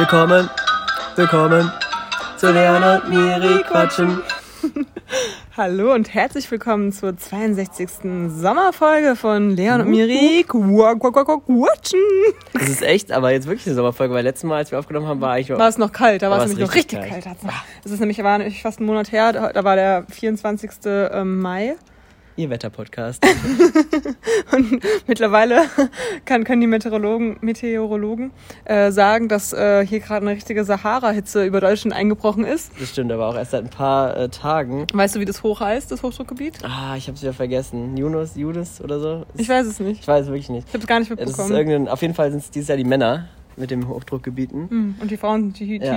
Willkommen, willkommen zu Leon und Miri quatschen. Hallo und herzlich willkommen zur 62. Sommerfolge von Leon und Miri Qua- Qua- Qua- Qua- quatschen. Das ist echt, aber jetzt wirklich eine Sommerfolge, weil letztes Mal, als wir aufgenommen haben, war eigentlich War es noch kalt, da war es nämlich noch richtig kalt. kalt. Es ist nämlich, war nämlich fast einen Monat her, da da war der 24. ähm, Mai. Ihr Wetterpodcast. Und mittlerweile kann, können die Meteorologen, Meteorologen äh, sagen, dass äh, hier gerade eine richtige Sahara-Hitze über Deutschland eingebrochen ist. Das stimmt, aber auch erst seit ein paar äh, Tagen. Weißt du, wie das hoch heißt, das Hochdruckgebiet? Ah, ich hab's wieder vergessen. Yunus, Judas oder so? Ich weiß es nicht. Ich weiß es wirklich nicht. Ich habe es gar nicht Ja, Das ist mitbekommen. irgendein, auf jeden Fall sind es dieses Jahr die Männer mit den Hochdruckgebieten. Hm, Und die Frauen sind tief. Ja.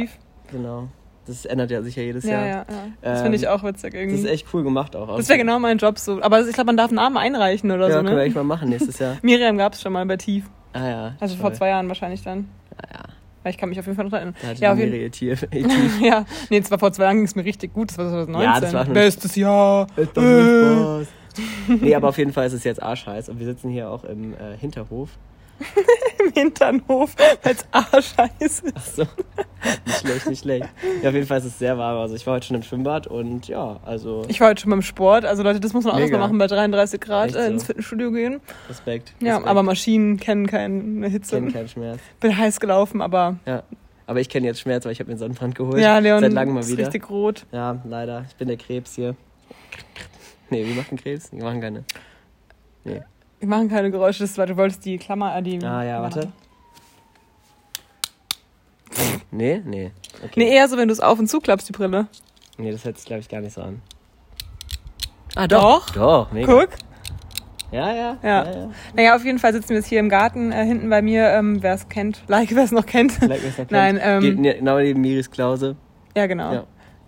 Genau. Das ändert ja sich ja jedes Ja, Jahr. ja, ja. Das Ähm, finde ich auch witzig Das irgendwie. ist echt cool gemacht auch. Das wäre genau mein Job so. Aber ich glaube, man darf einen Namen einreichen oder Ja, so, können wir ne? echt mal machen nächstes Jahr. Miriam gab es schon mal bei Tief. Ah ja. Also toll. vor zwei Jahren wahrscheinlich dann. Ah, ja. Weil ich kann mich auf jeden Fall noch erinnern. Da hatte Ja, ja, auf jeden Tief. Ja, nee, zwar vor zwei Jahren ging es mir richtig gut. Das war 2019. Ja, das war Bestes Jahr. Ist doch nur Spaß. nee, aber auf jeden Fall ist es jetzt arschheiß und wir sitzen hier auch im äh, Hinterhof. Im Hinternhof, weil es arschheiß ist. Achso. nicht schlecht, nicht schlecht. Ja, auf jeden Fall ist es sehr warm. Also ich war heute schon im Schwimmbad und ja, also Ich war heute schon beim Sport. Also Leute, das muss man auch erstmal machen, bei 33 Grad äh, so. ins Fitnessstudio gehen. Respekt. Ja, Respekt. aber Maschinen kennen keine Hitze. kennen keinen Schmerz. Bin heiß gelaufen, aber Ja. Aber ich kenne jetzt Schmerz, weil ich habe mir einen Sonnenbrand geholt. ja, Leon Seit langem mal ist wieder. richtig rot. Ja, leider. Ich bin der Krebs hier. Nee, wie macht ein Krebs? Die machen keine. Nee. Wir machen keine Geräusche, das war, du wolltest die Klammer, äh, die... Ah ja, warte. Nee, nee. Okay. Nee, eher so, wenn du es auf und zuklappst, die Brille. Nee, das hört sich, glaube ich, gar nicht so an. Ah, doch. Doch, mega. Guck. Ja, ja. Ja. ja. Naja, auf jeden Fall sitzen wir jetzt hier im Garten äh, hinten bei mir. Ähm, wer es kennt, like, wer es noch kennt. Vielleicht wer es noch kennt. Nein, ähm, Geht genau neben Miris Klause. Ja, genau. Ja.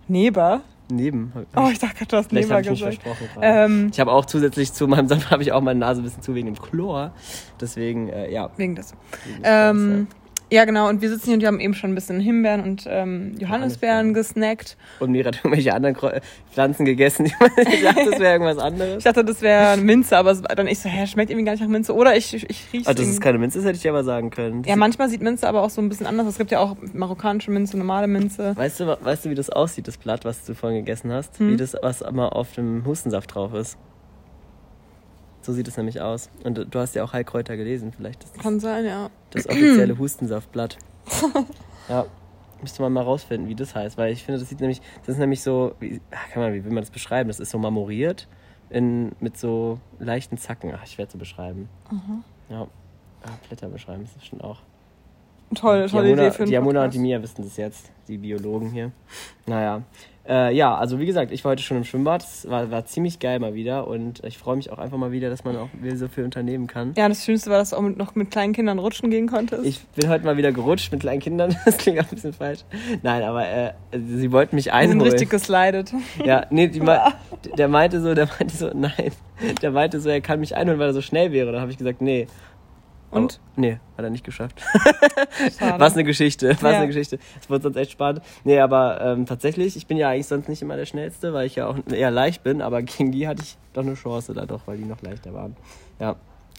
Neber. Neben. Oh, ich dachte gerade, du hast Vielleicht Neber habe ich gesagt. versprochen. Ähm, Ich habe auch zusätzlich zu meinem Sonntag habe ich auch meine Nase ein bisschen zu wegen dem Chlor. Deswegen, äh, ja. wegen des. wegen des Ähm, ja, genau. Und wir sitzen hier und wir haben eben schon ein bisschen Himbeeren und ähm, Johannisbeeren gesnackt. Und Mira hat irgendwelche anderen Pflanzen gegessen. Ich dachte, das wäre irgendwas Ich anderes. dachte, das wäre Minze, aber dann ich so, hä, schmeckt irgendwie gar nicht nach Minze. Oder ich, ich, ich rieche Also, dass es keine Minze ist, hätte ich dir aber sagen können. Ja, manchmal sieht Minze aber auch so ein bisschen anders. Es gibt ja auch marokkanische Minze, normale Minze. Weißt du, weißt du, wie das aussieht, das Blatt, was du vorhin gegessen hast? Hm. Wie das, was immer auf dem Hustensaft drauf ist. So sieht es nämlich aus. Und du hast ja auch Heilkräuter gelesen. Vielleicht ist das Kann sein, ja. das offizielle Hustensaftblatt. Ja. Müsste man mal rausfinden, wie das heißt. Weil ich finde, das sieht nämlich, das ist nämlich so, wie, ach, kann man, wie will man das beschreiben? Das ist so marmoriert in, mit so leichten Zacken. Ach, schwer zu beschreiben. Ja. Ah, Blätter beschreiben, das ist schon auch. Toll, tolle Idee für einen die Jamuna und die Mia wissen das jetzt, die Biologen hier. Naja. Äh, ja, also wie gesagt, ich war heute schon im Schwimmbad. Es war, war ziemlich geil mal wieder und ich freue mich auch einfach mal wieder, dass man auch wieder so viel unternehmen kann. Ja, das Schönste war, dass du auch mit, noch mit kleinen Kindern rutschen gehen konntest. Ich bin heute mal wieder gerutscht mit kleinen Kindern. Das klingt auch ein bisschen falsch. Nein, aber äh, sie wollten mich Wir sind einholen. richtig geslidet. Ja, nee, die der meinte so, der meinte so, nein. Der meinte so, er kann mich einholen, weil er so schnell wäre. Da habe ich gesagt, nee. Und? Oh, nee, hat er nicht geschafft. Was eine Geschichte, was Ja. eine Geschichte. Das wird sonst echt spannend. Nee, aber ähm, tatsächlich, ich bin ja eigentlich sonst nicht immer der Schnellste, weil ich ja auch eher leicht bin, aber gegen die hatte ich doch eine Chance da doch, weil die noch leichter waren. Ja.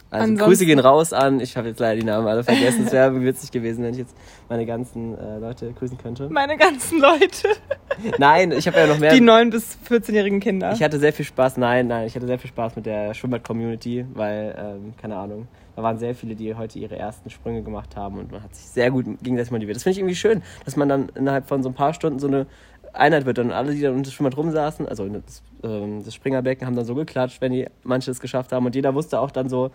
Also Ansonsten- Grüße gehen raus an, ich habe jetzt leider die Namen alle vergessen, es wäre witzig gewesen, wenn ich jetzt meine ganzen äh, Leute grüßen könnte. Meine ganzen Leute. Nein, ich habe ja noch mehr... Die 9- bis 14-jährigen Kinder. Ich hatte sehr viel Spaß, nein, nein, ich hatte sehr viel Spaß mit der Schwimmbad-Community, weil, ähm, keine Ahnung, da waren sehr viele, die heute ihre ersten Sprünge gemacht haben und man hat sich sehr gut gegenseitig motiviert. Das finde ich irgendwie schön, dass man dann innerhalb von so ein paar Stunden so eine Einheit wird und alle, die dann unter Schwimmbad rumsaßen, also das, ähm, das Springerbecken, haben dann so geklatscht, wenn die manche es geschafft haben und jeder wusste auch dann so,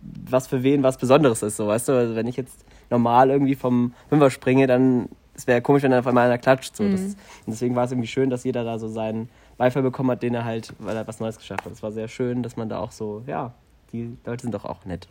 was für wen was Besonderes ist, so, weißt du, also wenn ich jetzt normal irgendwie vom Fünfer springe, dann es wäre komisch, wenn dann auf einmal einer klatscht. So. Das, und deswegen war es irgendwie schön, dass jeder da so seinen Beifall bekommen hat, den er halt, weil er was Neues geschafft hat. Es war sehr schön, dass man da auch so, ja, die Leute sind doch auch nett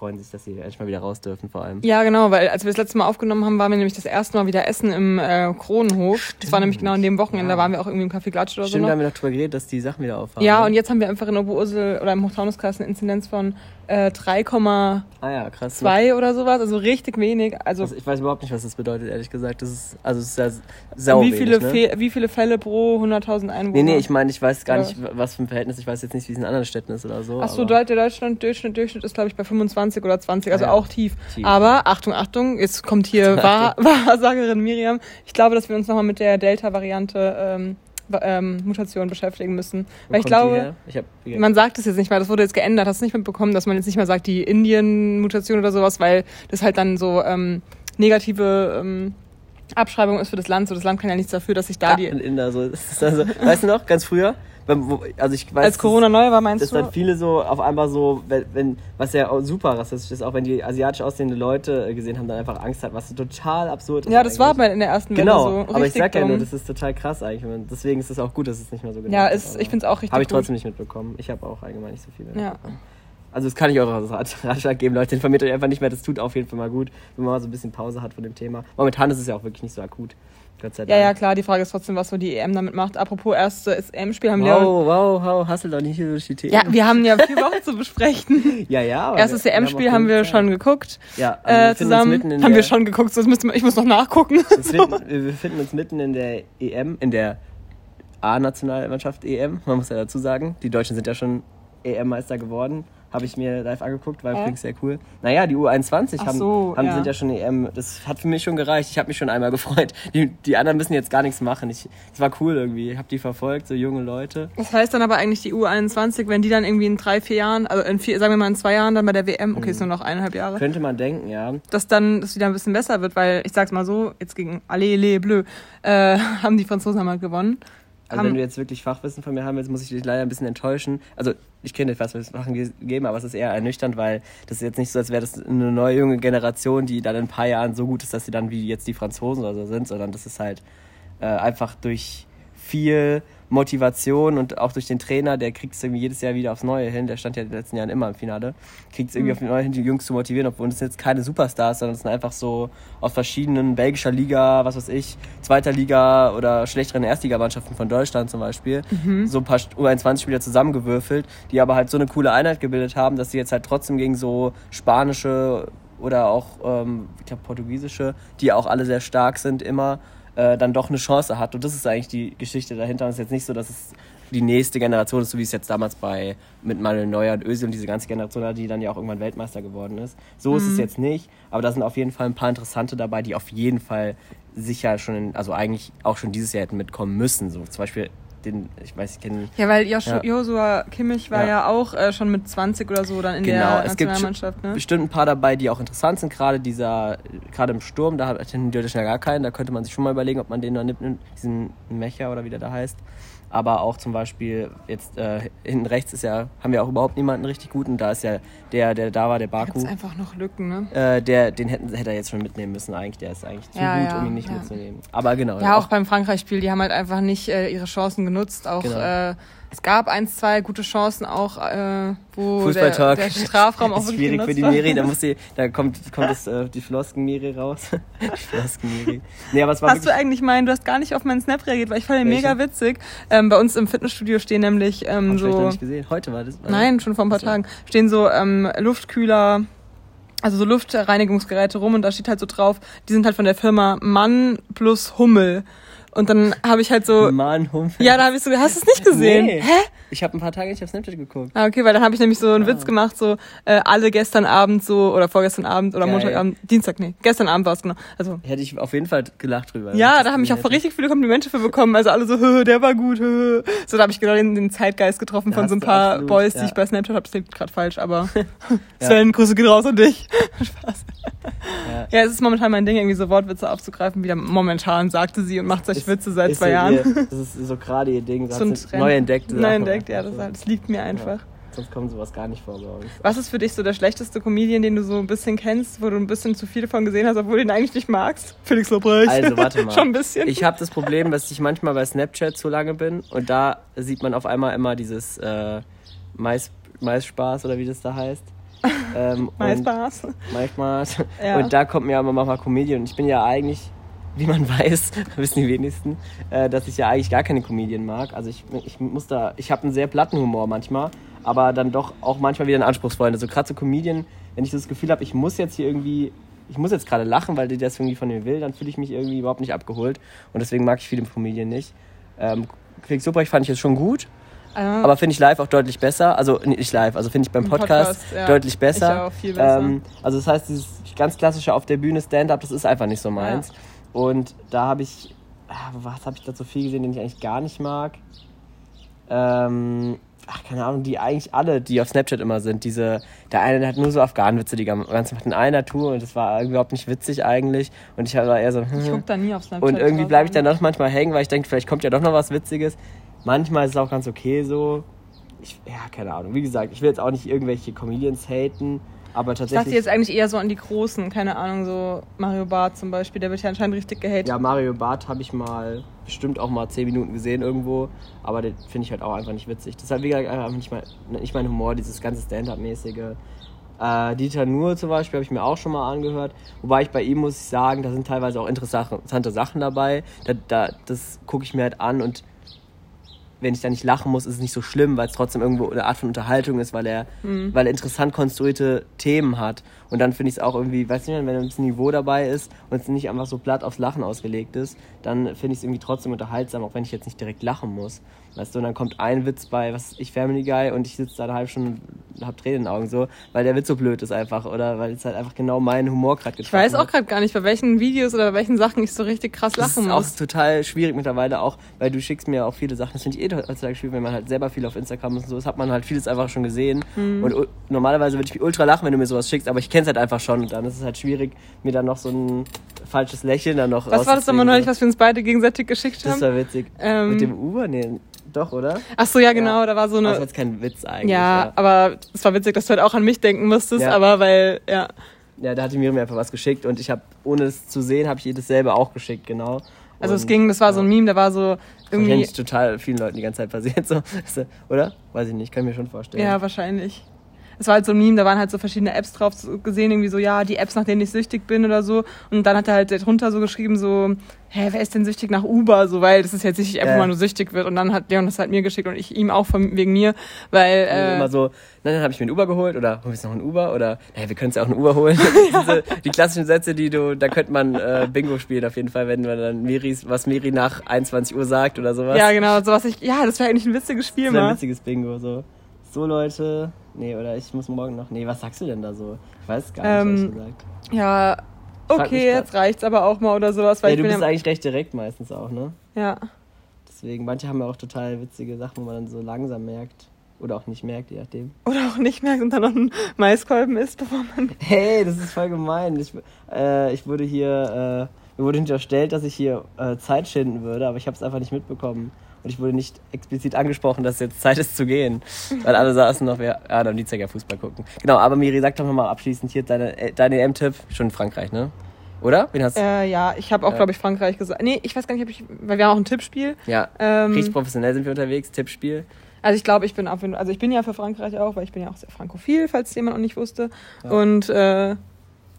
freuen sich, dass sie endlich mal wieder raus dürfen, vor allem. Ja, genau, weil als wir das letzte Mal aufgenommen haben, waren wir nämlich das erste Mal wieder essen im äh, Kronenhof. Das war nämlich genau an dem Wochenende, Ja. da waren wir auch irgendwie im Café Glatsch oder Stimmt, da so. haben Noch. wir noch drüber geredet, dass die Sachen wieder aufhaben. Ja, ne? und jetzt haben wir einfach in Oberursel oder im Hochtaunuskreis eine Inzidenz von äh, 3,2 Ah ja, krass. oder sowas, also richtig wenig. Also Also ich weiß überhaupt nicht, was das bedeutet, ehrlich gesagt. Das ist, also es ist ja sau wie, viele wenig, ne? Wie viele Fälle pro 100.000 Einwohner? Nee, nee, ich meine, ich weiß gar Oder nicht, was für ein Verhältnis. Ich weiß jetzt nicht, wie es in anderen Städten ist oder so. Ach so, aber- Deut- der Deutschland Durchschnitt, Durchschnitt ist glaube ich bei 25 oder 20, also Ah ja. auch tief. Tief. Aber Achtung, Achtung, jetzt kommt hier Wahr Wahrsagerin Miriam. Ich glaube, dass wir uns nochmal mit der Delta-Variante ähm, ähm, Mutation beschäftigen müssen. Wo Weil ich glaube, ich hab, man sagt es jetzt nicht mehr, das wurde jetzt geändert, hast du nicht mitbekommen, dass man jetzt nicht mehr sagt, die Indien-Mutation oder sowas, weil das halt dann so ähm, negative ähm, Abschreibung ist für das Land. So, das Land kann ja nichts dafür, dass sich da da die. in Inder so. Also, weißt du noch, ganz früher? Also ich weiß, Als Corona neu war, meinst dass du? dann viele so auf einmal so, wenn, wenn was ja super rassistisch ist, auch wenn die asiatisch aussehende Leute gesehen haben, dann einfach Angst hat, was total absurd ist. Ja, das war eigentlich. bei in der ersten Welle Genau, so. aber ich sag ja nur, das ist total krass eigentlich. Deswegen ist es auch gut, dass es nicht mehr so genau Ja, ist, ich finde es auch richtig Habe ich gut. trotzdem nicht mitbekommen. Ich habe auch allgemein nicht so viele. Ja. Also das kann ich auch als Rat- Ratschlag geben, Leute. Informiert euch einfach nicht mehr. Das tut auf jeden Fall mal gut, wenn man mal so ein bisschen Pause hat von dem Thema. Momentan ist es ja auch wirklich nicht so akut. Gott sei Dank. Ja, ja, klar, die Frage ist trotzdem, was so die EM damit macht. Apropos erstes EM-Spiel haben wir. Wow, wow, wow, hassel doch nicht hier durch die Themen. Ja, wir haben ja vier Wochen zu besprechen. ja, ja. aber Erstes EM-Spiel haben wir schon geguckt. Ja, also Äh, uns zusammen haben wir schon geguckt, so, ich muss noch nachgucken. Wir befinden, wir befinden uns mitten in der EM, in der A-Nationalmannschaft EM, man muss ja dazu sagen. Die Deutschen sind ja schon EM-Meister geworden. Habe ich mir live angeguckt, war Äh? übrigens sehr cool. Naja, die U21 Ach haben, so, haben, ja. sind ja schon EM. Das hat für mich schon gereicht. Ich habe mich schon einmal gefreut. Die, die anderen müssen jetzt gar nichts machen. Ich, es war cool irgendwie. Ich habe die verfolgt, so junge Leute. Das heißt dann aber eigentlich die U21, wenn die dann irgendwie in drei, vier Jahren, also in vier, sagen wir mal in zwei Jahren dann bei der WM, okay, ist nur noch eineinhalb Jahre, Könnte man denken, ja. dass dann das wieder ein bisschen besser wird, weil ich sag's mal so, jetzt gegen Allez, les Bleus, äh, haben die Franzosen mal gewonnen. Also wenn du jetzt wirklich Fachwissen von mir haben willst, muss ich dich leider ein bisschen enttäuschen. Also ich kenne fast Sachen gegeben, aber es ist eher ernüchternd, weil das ist jetzt nicht so, als wäre das eine neue junge Generation, die dann in ein paar Jahren so gut ist, dass sie dann wie jetzt die Franzosen oder so sind, sondern das ist halt äh, einfach durch viel Motivation und auch durch den Trainer, der kriegt es irgendwie jedes Jahr wieder aufs Neue hin, der stand ja in den letzten Jahren immer im Finale, kriegt es irgendwie Mhm. auf die Neue hin, die Jungs zu motivieren, obwohl es jetzt keine Superstars, sondern es sind einfach so aus verschiedenen belgischer Liga, was weiß ich, zweiter Liga oder schlechteren Erstligamannschaften von Deutschland zum Beispiel, Mhm. so ein paar U21-Spieler zusammengewürfelt, die aber halt so eine coole Einheit gebildet haben, dass sie jetzt halt trotzdem gegen so spanische oder auch, ähm, ich glaube, portugiesische, die auch alle sehr stark sind immer, äh, dann doch eine Chance hat. Und das ist eigentlich die Geschichte dahinter. Und es ist jetzt nicht so, dass es die nächste Generation ist, so wie es jetzt damals bei mit Manuel Neuer und Özil und diese ganze Generation hat, die dann ja auch irgendwann Weltmeister geworden ist. So ist es jetzt nicht, aber da sind auf jeden Fall ein paar interessante dabei, die auf jeden Fall sicher schon, in, also eigentlich auch schon dieses Jahr hätten mitkommen müssen. So zum Beispiel den, ich weiß, ich kenne Ja, weil Joshua, Ja. Joshua Kimmich war ja, Ja. auch äh, schon mit 20 oder so dann in Genau, der es gibt Nationalmannschaft, ne? bestimmt ein paar dabei, die auch interessant sind. Gerade dieser, gerade im Sturm, da hat theoretisch ja gar keinen. Da könnte man sich schon mal überlegen, ob man den noch nimmt, diesen Mecher oder wie der da heißt. Aber auch zum Beispiel jetzt äh, hinten rechts ist ja, haben wir auch überhaupt niemanden richtig guten. Da ist ja der, der da war, der Da gibt's Baku. einfach noch Lücken, ne? Äh, der, den hätten, hätte er jetzt schon mitnehmen müssen eigentlich. Der ist eigentlich zu Ja, gut, ja, um ihn nicht ja. mitzunehmen. Aber genau. Ja, auch beim Frankreich-Spiel, die haben halt einfach nicht äh, ihre Chancen genutzt. Auch Genau. Es gab eins, zwei gute Chancen auch, äh, wo der, Fußballtalk. der Strafraum auch ist wirklich schwierig für die. Miri, da muss sie, da kommt, kommt das, äh, die Flosken-Miri raus. Flosken-Miri. Nee, aber es war Hast du eigentlich meinen, du hast gar nicht auf meinen Snap reagiert, weil ich fand den Welche? mega witzig. Ähm, bei uns im Fitnessstudio stehen nämlich ähm, hab ich so. nicht gesehen. Heute war das. oder? Nein, schon vor ein paar so. Tagen. Stehen so ähm, Luftkühler, also so Luftreinigungsgeräte rum und da steht halt so drauf, die sind halt von der Firma Mann plus Hummel. Und dann habe ich halt so. Mann, Humpel. Ja, da habe ich so, hast du es nicht gesehen? Nee. Hä? Ich habe ein paar Tage nicht auf Snapchat geguckt. Ah, okay, weil dann habe ich nämlich so einen Ah. Witz gemacht, so äh, alle gestern Abend so, oder vorgestern Abend oder Geil. Montagabend, Dienstag, nee, gestern Abend war es genau. Also Hätte ich auf jeden Fall gelacht drüber. ja, da haben mich auch richtig viele Komplimente für bekommen. Also alle so, "Hö, der war gut. hö." So, da habe ich genau den, den Zeitgeist getroffen Da von so ein paar absolut, Boys, die ja. ich bei Snapchat habe. Das klingt gerade falsch, aber Sven, Grüße geht raus an dich. Spaß. Ja. Ja, es ist momentan mein Ding, irgendwie so Wortwitze aufzugreifen. Wieder momentan, sagte sie und macht solche Ist- Witze seit zwei so Jahren. Ihr, das ist so gerade ihr Ding. So neu entdeckt. Neu entdeckt, ja, das, das liegt mir einfach. Sonst kommt sowas gar nicht vor bei uns. Was ist für dich so der schlechteste Comedian, den du so ein bisschen kennst, wo du ein bisschen zu viel davon gesehen hast, obwohl du ihn eigentlich nicht magst? Felix Lobrecht. Also, warte mal. Schon ein bisschen. Ich habe das Problem, dass ich manchmal bei Snapchat zu lange bin und da sieht man auf einmal immer dieses äh, Mais, Maisspaß oder wie das da heißt. Ähm, Mal und- Spaß. Manchmal. Ja. Und da kommt mir aber manchmal Comedian. Ich bin ja eigentlich wie man weiß, wissen die wenigsten, äh, dass ich ja eigentlich gar keine Comedian mag. Also ich, ich muss da, ich habe einen sehr platten Humor manchmal, aber dann doch auch manchmal wieder einen anspruchsvollen. Also gerade so Comedian, wenn ich das Gefühl habe, ich muss jetzt hier irgendwie, ich muss jetzt gerade lachen, weil die das irgendwie von mir will, dann fühle ich mich irgendwie überhaupt nicht abgeholt. Und deswegen mag ich viele Comedian nicht. Ähm, Felix Lobrecht fand ich jetzt schon gut. Ah. Aber finde ich live auch deutlich besser. Also nicht live, also finde ich beim Im Podcast, Podcast, ja. deutlich besser. Ich auch, viel besser. Ähm, also das heißt, dieses ganz klassische auf der Bühne Stand-up, das ist einfach nicht so meins. Und da habe ich, ah, was habe ich da so viel gesehen, den ich eigentlich gar nicht mag? Ähm, ach, keine Ahnung, die eigentlich alle, die auf Snapchat immer sind. Diese, der eine der hat nur so Afghanenwitze die ganze Nacht in einer Tour und das war überhaupt nicht witzig eigentlich. Und ich war eher so, Ich hm. guck da nie auf Snapchat. Und irgendwie bleibe ich an. dann doch manchmal hängen, weil ich denke, vielleicht kommt ja doch noch was Witziges. Manchmal ist es auch ganz okay so. Ich, ja, keine Ahnung. Wie gesagt, ich will jetzt auch nicht irgendwelche Comedians haten, aber Ich dachte tatsächlich. jetzt eigentlich eher so an die Großen, keine Ahnung, so Mario Barth zum Beispiel, der wird ja anscheinend richtig gehatet. ja, Mario Barth habe ich mal bestimmt auch mal 10 Minuten gesehen irgendwo, aber den finde ich halt auch einfach nicht witzig. Das ist halt wie gesagt einfach nicht, mein, nicht mein Humor, dieses ganze Stand-up-mäßige. Äh, Dieter Nuhr zum Beispiel habe ich mir auch schon mal angehört. Wobei ich bei ihm muss ich sagen, da sind teilweise auch interessante Sachen dabei. Da, da, das gucke ich mir halt an und wenn ich da nicht lachen muss, ist es nicht so schlimm, weil es trotzdem irgendwo eine Art von Unterhaltung ist, weil er, weil er interessant konstruierte Themen hat. Und dann finde ich es auch irgendwie, weiß nicht, wenn ein bisschen Niveau dabei ist und es nicht einfach so platt aufs Lachen ausgelegt ist, dann finde ich es irgendwie trotzdem unterhaltsam, auch wenn ich jetzt nicht direkt lachen muss. Weißt du, und dann kommt ein Witz bei, was ich, Family Guy und ich sitze da eine halbe Stunde und hab Tränen in den Augen so, weil der Witz so blöd ist einfach oder weil es halt einfach genau meinen Humor gerade ich getroffen weiß auch hat. gerade gar nicht, bei welchen Videos oder bei welchen Sachen ich so richtig krass Das lachen ist auch muss. total schwierig mittlerweile auch, weil du schickst mir auch viele Sachen. Das finde ich eh heutzutage schwierig, wenn man halt selber viel auf Instagram und so ist, hat man halt vieles einfach schon gesehen. Mhm. Und normalerweise würde ich ultra lachen, wenn du mir sowas schickst, aber ich kenne es halt einfach schon und dann ist es halt schwierig, mir dann noch so ein falsches Lächeln dann noch Was war das nochmal neulich, was wir uns beide gegenseitig geschickt Das haben? war witzig. Ähm, Mit dem Uber? Nee, doch, oder? Ach so, ja genau, Ja. da war so Das war eine... jetzt kein Witz eigentlich. Ja, Ja, aber es war witzig, dass du halt auch an mich denken musstest, Ja. aber weil, ja. ja da hatte Miriam mir einfach was geschickt und ich habe, ohne es zu sehen, habe ich ihr dasselbe auch geschickt, genau. Also es Und, ging, das war so ein. Meme, da war so irgendwie... Wahrscheinlich total vielen Leuten die ganze Zeit passiert, so. Oder? Weiß ich nicht, kann ich mir schon vorstellen. Ja, wahrscheinlich. Es war halt so ein Meme, da waren halt so verschiedene Apps drauf gesehen, irgendwie so, ja, die Apps, nach denen ich süchtig bin oder so. Und dann hat er halt drunter so geschrieben, so, hä, wer ist denn süchtig nach Uber? So, weil das ist jetzt nicht einfach Ja. mal nur süchtig wird. Und dann hat Leon das halt mir geschickt und ich ihm auch von, wegen mir, weil, äh, immer so, nein, dann habe ich mir ein Uber geholt oder holen wir jetzt noch ein Uber oder naja, wir können es ja auch ein Uber holen. Diese, die klassischen Sätze, die du, da könnte man äh, Bingo spielen auf jeden Fall, wenn man dann Miris, was Miri nach 21 Uhr sagt oder sowas. ja, genau, sowas ich, ja, das wäre eigentlich ein witziges Spiel das ein witziges Bingo. So. So Leute, nee, oder ich muss morgen noch, nee, was sagst du denn da so? Ich weiß gar nicht, Ähm, ehrlich gesagt. Ja, okay, jetzt reicht's aber auch mal oder sowas, weil Ja, du bist ja, eigentlich recht direkt meistens auch, ne? ja. Deswegen, manche haben ja auch total witzige Sachen, wo man dann so langsam merkt. Oder auch nicht merkt, je nachdem. Oder auch nicht merkt und dann noch einen Maiskolben isst, bevor man. Hey, das ist voll gemein. Ich, äh, ich wurde hier, äh, mir wurde unterstellt, dass ich hier äh, Zeit schinden würde, aber ich habe es einfach nicht mitbekommen. Und ich wurde nicht explizit angesprochen, dass jetzt Zeit ist zu gehen. Weil alle saßen noch, ja, ja am Dienstag ja Fußball gucken. Genau, aber Miri, sag doch nochmal abschließend hier deine, äh, deine EM-Tipp. Schon in Frankreich, ne? Oder? Wen hast du? Äh, ja, ich habe auch, Ja. glaube ich, Frankreich gesagt. Nee, ich weiß gar nicht, ob ich. Weil wir haben auch ein Tippspiel. ja, Ähm, richtig professionell sind wir unterwegs. Tippspiel. Also ich glaube, ich bin also ich bin ja für Frankreich auch, weil ich bin ja auch sehr frankophil, falls jemand noch nicht wusste. Ja. Und äh,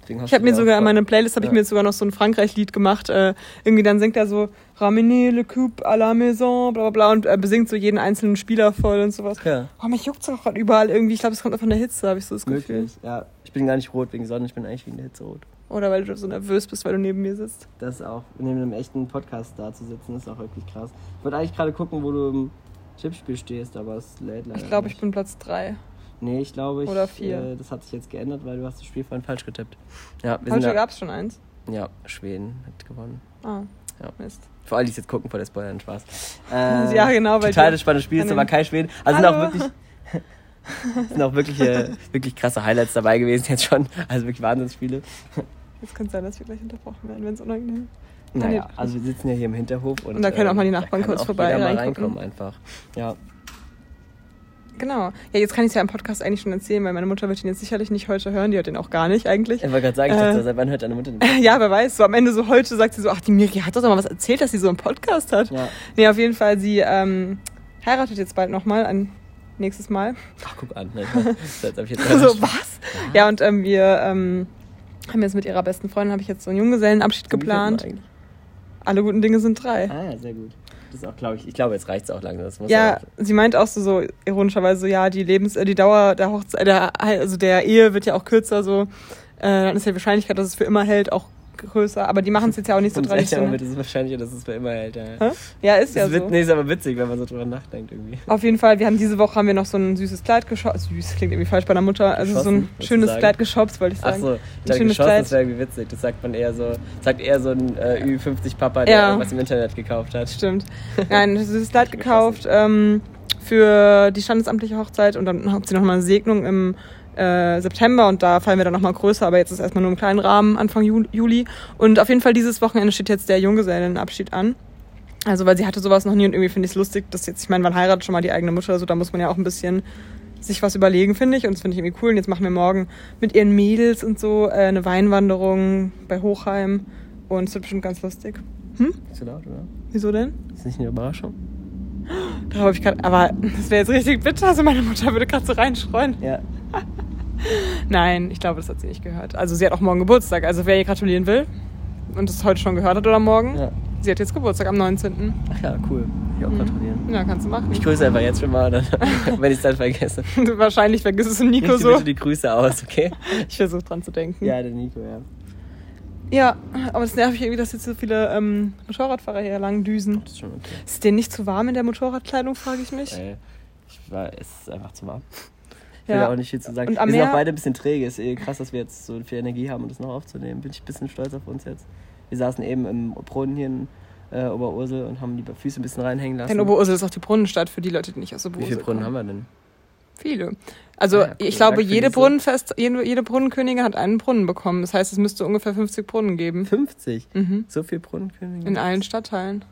ich habe mir sogar in meine Playlist habe ich Ja. mir jetzt sogar noch so ein Frankreich-Lied gemacht. Äh, irgendwie dann singt er so Ramener le coupe à la maison, bla bla bla und äh, besingt so jeden einzelnen Spieler voll und sowas. Ja, Oh, mich juckt's auch gerade überall irgendwie. Ich glaube, es kommt auch von der Hitze, habe ich so das Gefühl. möglich. Ja, ich bin gar nicht rot wegen Sonne, ich bin eigentlich wegen der Hitze rot. Oder weil du so nervös bist, weil du neben mir sitzt. Das ist auch, neben einem echten Podcast da zu sitzen, ist auch wirklich krass. Ich wollte eigentlich gerade gucken, wo du im Tippspiel stehst, aber es lädt leider Ich glaube, ich bin Platz 3. Nee, ich glaube, ich, Oder vier. Äh, das hat sich jetzt geändert, weil du hast das Spiel vorhin falsch getippt. Ja, wir Heute da, gab's schon eins. ja, Schweden hat gewonnen. Ah, Ja. Mist. Für alle, die es jetzt gucken, vor der Spoiler, Spaß. Äh, Ja, genau, weil Total das spannende Spiel, ist aber kein Schweden. Also sind auch Hallo. wirklich, sind auch wirklich, äh, wirklich krasse Highlights dabei gewesen jetzt schon. Also wirklich Wahnsinnsspiele. Jetzt könnte sein, dass wir gleich unterbrochen werden, wenn es unangenehm Naja, nee. also wir sitzen ja hier im Hinterhof und, Und da können auch mal die da Nachbarn kurz vorbei reinkommen einfach. Ja, Genau. Ja, jetzt kann ich es ja im Podcast eigentlich schon erzählen, weil meine Mutter wird ihn jetzt sicherlich nicht heute hören. Die hört den auch gar nicht eigentlich. ich wollte gerade sagen, ich dachte, Äh. seit wann hört deine Mutter den Ja, wer weiß. So am Ende so heute sagt sie so, ach, die Miri hat doch mal was erzählt, dass sie so einen Podcast hat. Ja. Nee, auf jeden Fall, sie ähm, heiratet jetzt bald nochmal, ein nächstes Mal. Ach, guck an. Ne? Das hab ich jetzt so, was? Ja, und ähm, wir ähm, haben jetzt mit ihrer besten Freundin, habe ich jetzt so einen Junggesellenabschied geplant. Alle guten Dinge sind drei. Ah ja, sehr gut. Das auch, glaube ich, ich glaube, jetzt reicht es auch langsam. Ja, auch- sie meint auch so, so ironischerweise so, ja, die Lebens, äh, die Dauer der Hochzeit, der, also der Ehe wird ja auch kürzer, so, äh, dann ist ja die Wahrscheinlichkeit, dass es für immer hält, auch größer. Aber die machen es jetzt ja auch nicht so traditionell. wird es wahrscheinlich, dass es für immer hält. Ja. Hä? Ja, ist ja Das wird, so. nee, ist aber witzig, wenn man so drüber nachdenkt irgendwie. Auf jeden Fall, wir haben diese Woche haben wir noch so ein süßes Kleid geshoppt. Süß klingt irgendwie falsch bei der Mutter. Also so ein Geschossen, schönes. Kleid geshoppt, wollte ich Ach sagen. so, ich dachte, schönes geschossen, Kleid. das wäre irgendwie witzig. Das sagt man eher so, sagt eher so ein äh, Ü50-Papa, der Ja. irgendwas im Internet gekauft hat. Stimmt. Nein, ein süßes Kleid gekauft ähm, für die standesamtliche Hochzeit und dann hat sie noch mal eine Segnung im äh, September und da fallen wir dann noch mal größer, aber jetzt ist erstmal nur im kleinen Rahmen, Anfang Ju Juli. Und auf jeden Fall dieses Wochenende steht jetzt der Junggesellenabschied an. Also, weil sie hatte sowas noch nie und irgendwie finde ich es lustig, dass jetzt, ich meine, man heiratet schon mal die eigene Mutter, so da muss man ja auch ein bisschen sich was überlegen, finde ich. Und das finde ich irgendwie cool. Und jetzt machen wir morgen mit ihren Mädels und so äh, eine Weinwanderung bei Hochheim. Und es wird bestimmt ganz lustig. Hm? Nicht so laut, oder? Wieso denn? Ist nicht eine Überraschung? Da habe ich gerade, aber das wäre jetzt richtig bitter, also meine Mutter würde gerade so reinschreuen. Ja. Nein, ich glaube, das hat sie nicht gehört. Also sie hat auch morgen Geburtstag, also wer ihr gratulieren will und das heute schon gehört hat oder morgen, ja. sie hat jetzt Geburtstag am 19. Ach ja, cool. Ich auch gratulieren. Ja, kannst du machen. Ich grüße einfach jetzt schon mal, dann, wenn ich es dann vergesse. Wahrscheinlich vergisst es Nico Richte so. bitte die Grüße aus, okay? Ich versuche dran zu denken. Ja, der Nico, ja. Ja, aber es nervt mich irgendwie, dass jetzt so viele ähm, Motorradfahrer hier lang düsen. Das ist schon okay. Ist denen nicht zu warm in der Motorradkleidung, frage ich mich. Ey, ich war, es ist einfach zu warm. Ich will Ja. auch nicht viel zu sagen. Wir sind auch beide ein bisschen träge. Ist eh krass, dass wir jetzt so viel Energie haben, um das noch aufzunehmen. Bin ich ein bisschen stolz auf uns jetzt. Wir saßen eben im Brunnen hier in äh, Oberursel und haben die Füße ein bisschen reinhängen lassen. In Oberursel ist auch die Brunnenstadt für die Leute, die nicht aus Wie Oberursel viele Brunnen kommen. haben wir denn? Viele. Also Ah ja, cool. ich glaube, jede Brunnenfest, jede, jede Brunnenkönigin hat einen Brunnen bekommen. Das heißt, es müsste ungefähr 50 Brunnen geben. 50. Mhm. So viel Brunnenkönige. In allen Stadtteilen.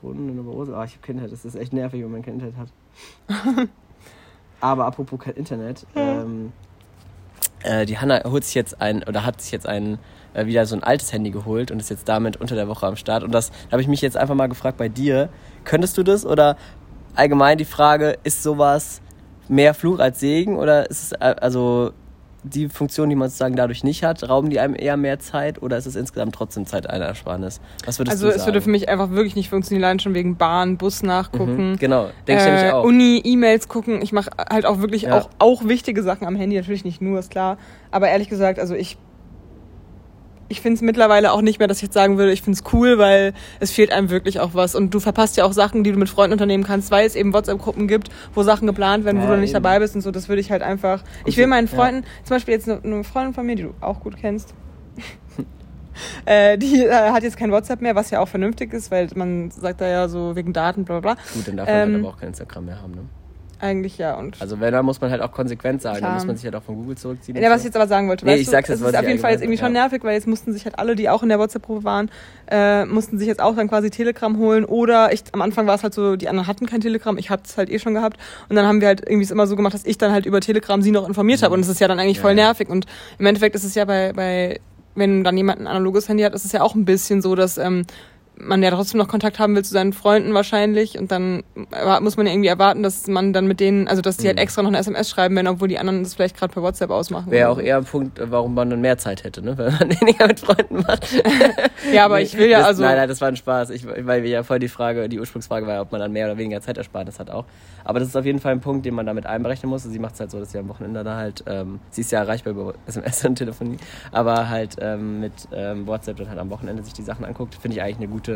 Brunnen in Oberursel. Ah, ich habe Kindheit. Das ist echt nervig, wenn man Internet hat. Aber apropos kein Internet. Ähm, äh, die Hanna holt sich jetzt ein, oder hat sich jetzt ein, äh, wieder so ein altes Handy geholt und ist jetzt damit unter der Woche am Start. Und das da habe ich mich jetzt einfach mal gefragt bei dir. Könntest du das? Oder allgemein die Frage, ist sowas mehr Fluch als Segen? Oder ist es äh, also die Funktion, die man sozusagen dadurch nicht hat, rauben die einem eher mehr Zeit oder ist es insgesamt trotzdem Zeitersparnis? Was würdest Also du es sagen? würde für mich einfach wirklich nicht funktionieren, allein schon wegen Bahn, Bus nachgucken. Mhm, genau, denke ich nämlich auch. Uni, E-Mails gucken. Ich mache halt auch wirklich Ja. auch, auch wichtige Sachen am Handy, natürlich nicht nur, ist klar. Aber ehrlich gesagt, also ich, ich finde es mittlerweile auch nicht mehr, dass ich jetzt sagen würde, ich finde es cool, weil es fehlt einem wirklich auch was. Und du verpasst ja auch Sachen, die du mit Freunden unternehmen kannst, weil es eben WhatsApp-Gruppen gibt, wo Sachen geplant werden, wo Ja, du nicht eben. dabei bist und so. Das würde ich halt einfach. Ich will meinen ja. Freunden, zum Beispiel jetzt eine, eine Freundin von mir, die du auch gut kennst, äh, die äh, hat jetzt kein WhatsApp mehr, was ja auch vernünftig ist, weil man sagt da ja so wegen Daten, bla bla bla. Gut, dann darf man Ähm, halt aber auch kein Instagram mehr haben. Ne? Eigentlich ja. Und Also wenn, dann muss man halt auch konsequent sein. Klar. Dann muss man sich halt auch von Google zurückziehen. Ja, was ich jetzt aber sagen wollte, Nee, weißt ich du, sag's jetzt, es ist auf jeden Fall jetzt irgendwie schon sagen, nervig, weil jetzt mussten sich halt alle, die auch in der WhatsApp-Gruppe waren, äh, mussten sich jetzt auch dann quasi Telegram holen oder ich, am Anfang war es halt so, die anderen hatten kein Telegram, ich hatte es halt eh schon gehabt und dann haben wir halt irgendwie es immer so gemacht, dass ich dann halt über Telegram sie noch informiert habe und das ist ja dann eigentlich Ja, voll ja. nervig und im Endeffekt ist es ja bei, bei wenn dann jemand ein analoges Handy hat, ist es ja auch ein bisschen so, dass ähm, man ja trotzdem noch Kontakt haben will zu seinen Freunden wahrscheinlich und dann muss man ja irgendwie erwarten, dass man dann mit denen, also dass die halt Mhm. extra noch eine SMS schreiben werden, obwohl die anderen das vielleicht gerade per WhatsApp ausmachen. Wäre auch eher ein Punkt, warum man dann mehr Zeit hätte, ne? Weil man weniger mit Freunden macht. Ja, aber Nee, ich will ja das, also. Nein, nein, das war ein Spaß. Ich, weil wir ja voll die Frage, die Ursprungsfrage war, ja, ob man dann mehr oder weniger Zeitersparnis hat auch. Aber das ist auf jeden Fall ein Punkt, den man damit einberechnen muss. Sie macht es halt so, dass sie am Wochenende da halt, ähm, sie ist ja erreichbar über SMS und Telefonie, aber halt ähm, mit ähm, WhatsApp dann halt am Wochenende sich die Sachen anguckt, finde ich eigentlich eine gute,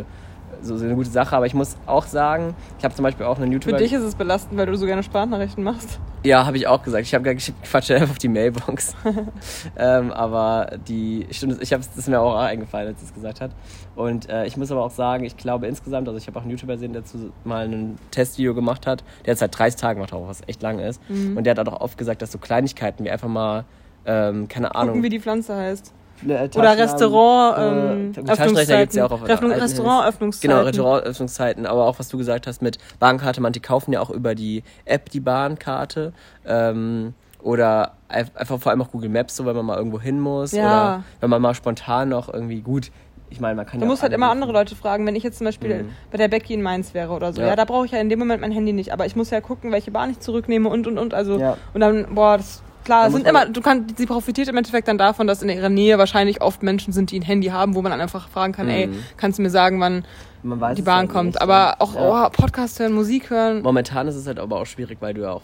so, so eine gute Sache. Aber ich muss auch sagen, ich habe zum Beispiel auch einen Für YouTuber. dich ist es belastend, weil du so gerne Sprachnachrichten machst. Ja, habe ich auch gesagt. Ich habe gar geschickt, Quatsch einfach auf die Mailbox. ähm, aber die stimmt, ich habe das ist mir auch eingefallen, als sie es gesagt hat. Und äh, ich muss aber auch sagen, ich glaube insgesamt, also ich habe auch einen YouTuber gesehen, der dazu mal ein Testvideo gemacht hat. Der hat seit 30 Tagen gemacht, auch was echt lang ist. Mhm. Und der hat halt auch oft gesagt, dass so Kleinigkeiten wie einfach mal ähm, keine Ahnung. Gucken, wie die Pflanze heißt. Oder Restaurant, äh, ähm, gibt's ja auch auf Öffnung, alten Handys. Restaurantöffnungszeiten. Genau, Restaurantöffnungszeiten, aber auch was du gesagt hast mit Bahnkarte, man, die kaufen ja auch über die App die Bahnkarte. Ähm, oder einfach vor allem auch Google Maps, so wenn man mal irgendwo hin muss. Ja. Oder wenn man mal spontan noch irgendwie gut. Ich meine, man kann Du ja. musst halt immer andere Leute fragen, wenn ich jetzt zum Beispiel Mhm. bei der Becky in Mainz wäre oder so. Ja, Ja. da brauche ich ja in dem Moment mein Handy nicht. Aber ich muss ja gucken, welche Bahn ich zurücknehme und und und. Also Ja. und dann, boah, das klar, sind immer, du kannst, sie profitiert im Endeffekt dann davon, dass in ihrer Nähe wahrscheinlich oft Menschen sind, die ein Handy haben, wo man einfach fragen kann, ey, Mhm. kannst du mir sagen, wann die Bahn halt kommt. nicht, Aber auch Ja. oh, Podcast hören, Musik hören. Momentan ist es halt aber auch schwierig, weil du ja auch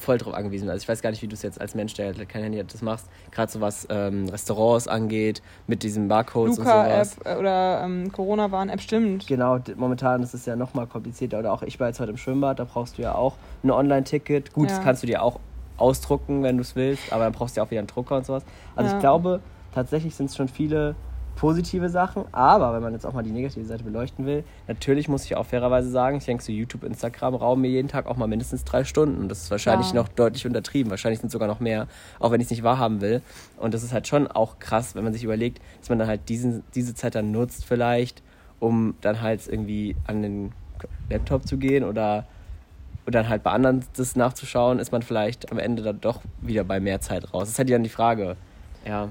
voll drauf angewiesen bist. Also ich weiß gar nicht, wie du es jetzt als Mensch, der halt kein Handy hat, das machst. Gerade so was ähm, Restaurants angeht, mit diesen Barcodes und Luca-App sowas. äh, oder ähm, Corona-Warn-App, stimmt. Genau, momentan ist es ja noch mal komplizierter. Oder auch ich war jetzt heute im Schwimmbad, da brauchst du ja auch ein Online-Ticket. Gut, Ja. das kannst du dir auch ausdrucken, wenn du es willst, aber dann brauchst du ja auch wieder einen Drucker und sowas. Also Ja. ich glaube, tatsächlich sind es schon viele positive Sachen, aber wenn man jetzt auch mal die negative Seite beleuchten will, natürlich muss ich auch fairerweise sagen, ich denke so YouTube, Instagram rauben mir jeden Tag auch mal mindestens drei Stunden und das ist wahrscheinlich Ja. noch deutlich untertrieben, wahrscheinlich sind es sogar noch mehr, auch wenn ich es nicht wahrhaben will und das ist halt schon auch krass, wenn man sich überlegt, dass man dann halt diesen, diese Zeit dann nutzt vielleicht, um dann halt irgendwie an den Laptop zu gehen oder oder dann halt bei anderen das nachzuschauen, ist man vielleicht am Ende dann doch wieder bei mehr Zeit raus. Das ist halt dann die Frage. Ja.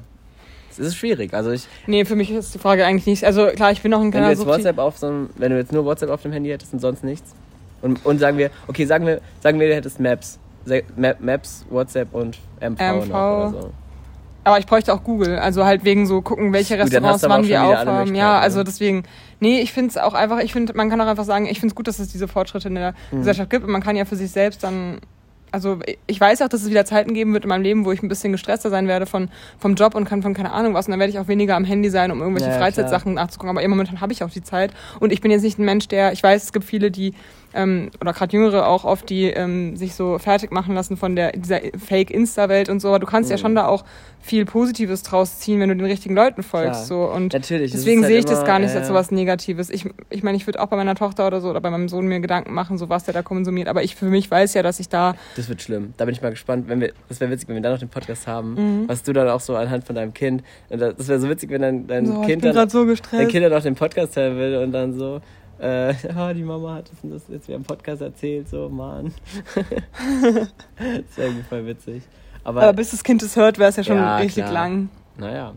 Es ist schwierig. Also ich, Nee, für mich ist die Frage eigentlich nicht. Also klar, ich bin noch ein wenn du jetzt. WhatsApp auf so einem, wenn du jetzt nur WhatsApp auf dem Handy hättest und sonst nichts. Und, und sagen wir, okay, sagen wir, sagen wir, du hättest Maps. Maps, WhatsApp und MV, MV. noch oder so. Aber ich bräuchte auch Google. Also halt wegen so gucken, welche Restaurants wann wir aufhaben. Ja, also ne? deswegen. Nee, ich finde es auch einfach, ich finde, man kann auch einfach sagen, ich finde es gut, dass es diese Fortschritte in der Mhm. Gesellschaft gibt und man kann ja für sich selbst dann. Also ich weiß auch, dass es wieder Zeiten geben wird in meinem Leben, wo ich ein bisschen gestresster sein werde von, vom Job und kann von keine Ahnung was. Und dann werde ich auch weniger am Handy sein, um irgendwelche Ja, Freizeitsachen nachzugucken. Aber im Momentan habe ich auch die Zeit. Und ich bin jetzt nicht ein Mensch, der, ich weiß, es gibt viele, die, ähm, oder gerade Jüngere auch oft, die ähm, sich so fertig machen lassen von der, dieser Fake-Insta-Welt und so. Aber du kannst ja Mhm. schon da auch viel Positives draus ziehen, wenn du den richtigen Leuten folgst. Klar. So. Und Natürlich. es Deswegen halt sehe ich das immer, gar nicht äh, als so was Negatives. Ich ich, meine, ich würde auch bei meiner Tochter oder so oder bei meinem Sohn mir Gedanken machen, so was der da konsumiert. Aber ich für mich weiß ja, dass ich da. Das wird schlimm. Da bin ich mal gespannt, wenn wir, das wäre witzig, wenn wir dann noch den Podcast haben, Mhm. was du dann auch so anhand von deinem Kind, das das wäre so witzig, wenn dein, dein So, ich Kind bin dann, gerade so dein. Kind dann auch den Podcast hören will und dann so, äh, ja, die Mama hat das jetzt wieder im Podcast erzählt, so, Mann. das wäre irgendwie voll witzig. Aber, Aber bis das Kind es hört, wäre es ja schon Ja, richtig klar. lang. naja.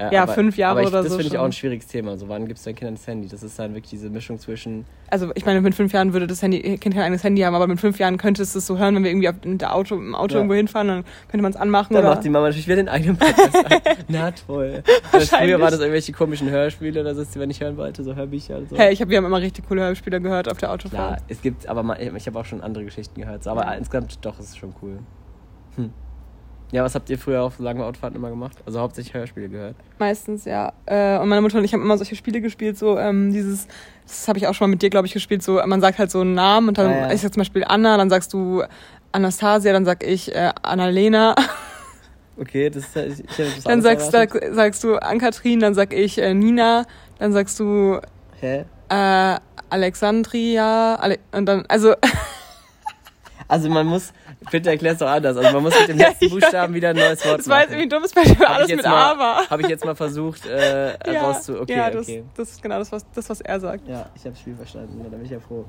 Äh, Ja, aber, fünf Jahre ich, oder das so finde ich auch ein schwieriges Thema. So, wann gibst du deinen Kindern das Handy? Das ist dann wirklich diese Mischung zwischen, Also ich meine, mit fünf Jahren würde das Handy, Kind kein eigenes Handy haben, aber mit fünf Jahren könnte es das so hören, wenn wir irgendwie auf, der Auto, im Auto Ja. irgendwo hinfahren, dann könnte man es anmachen. dann oder macht die Mama natürlich wieder den eigenen Podcast an. Na toll. Weil Früher Wahrscheinlich. war das irgendwelche komischen Hörspiele oder so, die man nicht hören wollte, so Hörbücher und so. Hey, ich hab, wir haben immer richtig coole Hörspiele gehört auf der Autofahrt. Klar, es gibt, aber mal, ich habe auch schon andere Geschichten gehört. So, aber Ja. insgesamt doch, ist es schon cool. Hm. Ja, was habt ihr früher auf so langen Autofahrten immer gemacht? Also hauptsächlich Hörspiele gehört. Meistens, ja. Äh, und meine Mutter und ich haben immer solche Spiele gespielt, so ähm, dieses, das habe ich auch schon mal mit dir, glaube ich, gespielt, so man sagt halt so einen Namen und dann, Ah, ja. ich sag zum Beispiel Anna, dann sagst du Anastasia, dann sag ich äh, Annalena, Okay, das ist ich, ich dann sagst, sag, sagst du Ann-Kathrin, dann sag ich äh, Nina, dann sagst du Hä? äh, Alexandria, Ale und dann, also Also man muss, bitte erklär's doch anders. Also man muss mit dem Ja, letzten Buchstaben wieder ein neues Wort das war jetzt machen. irgendwie ein dummes Beispiel, Hab alles mit A war. Habe ich jetzt mal versucht äh, Ja, rauszu... Okay, ja das, okay. das ist genau das was, das, was er sagt. Ja, ich habe das Spiel verstanden. Da bin ich ja froh.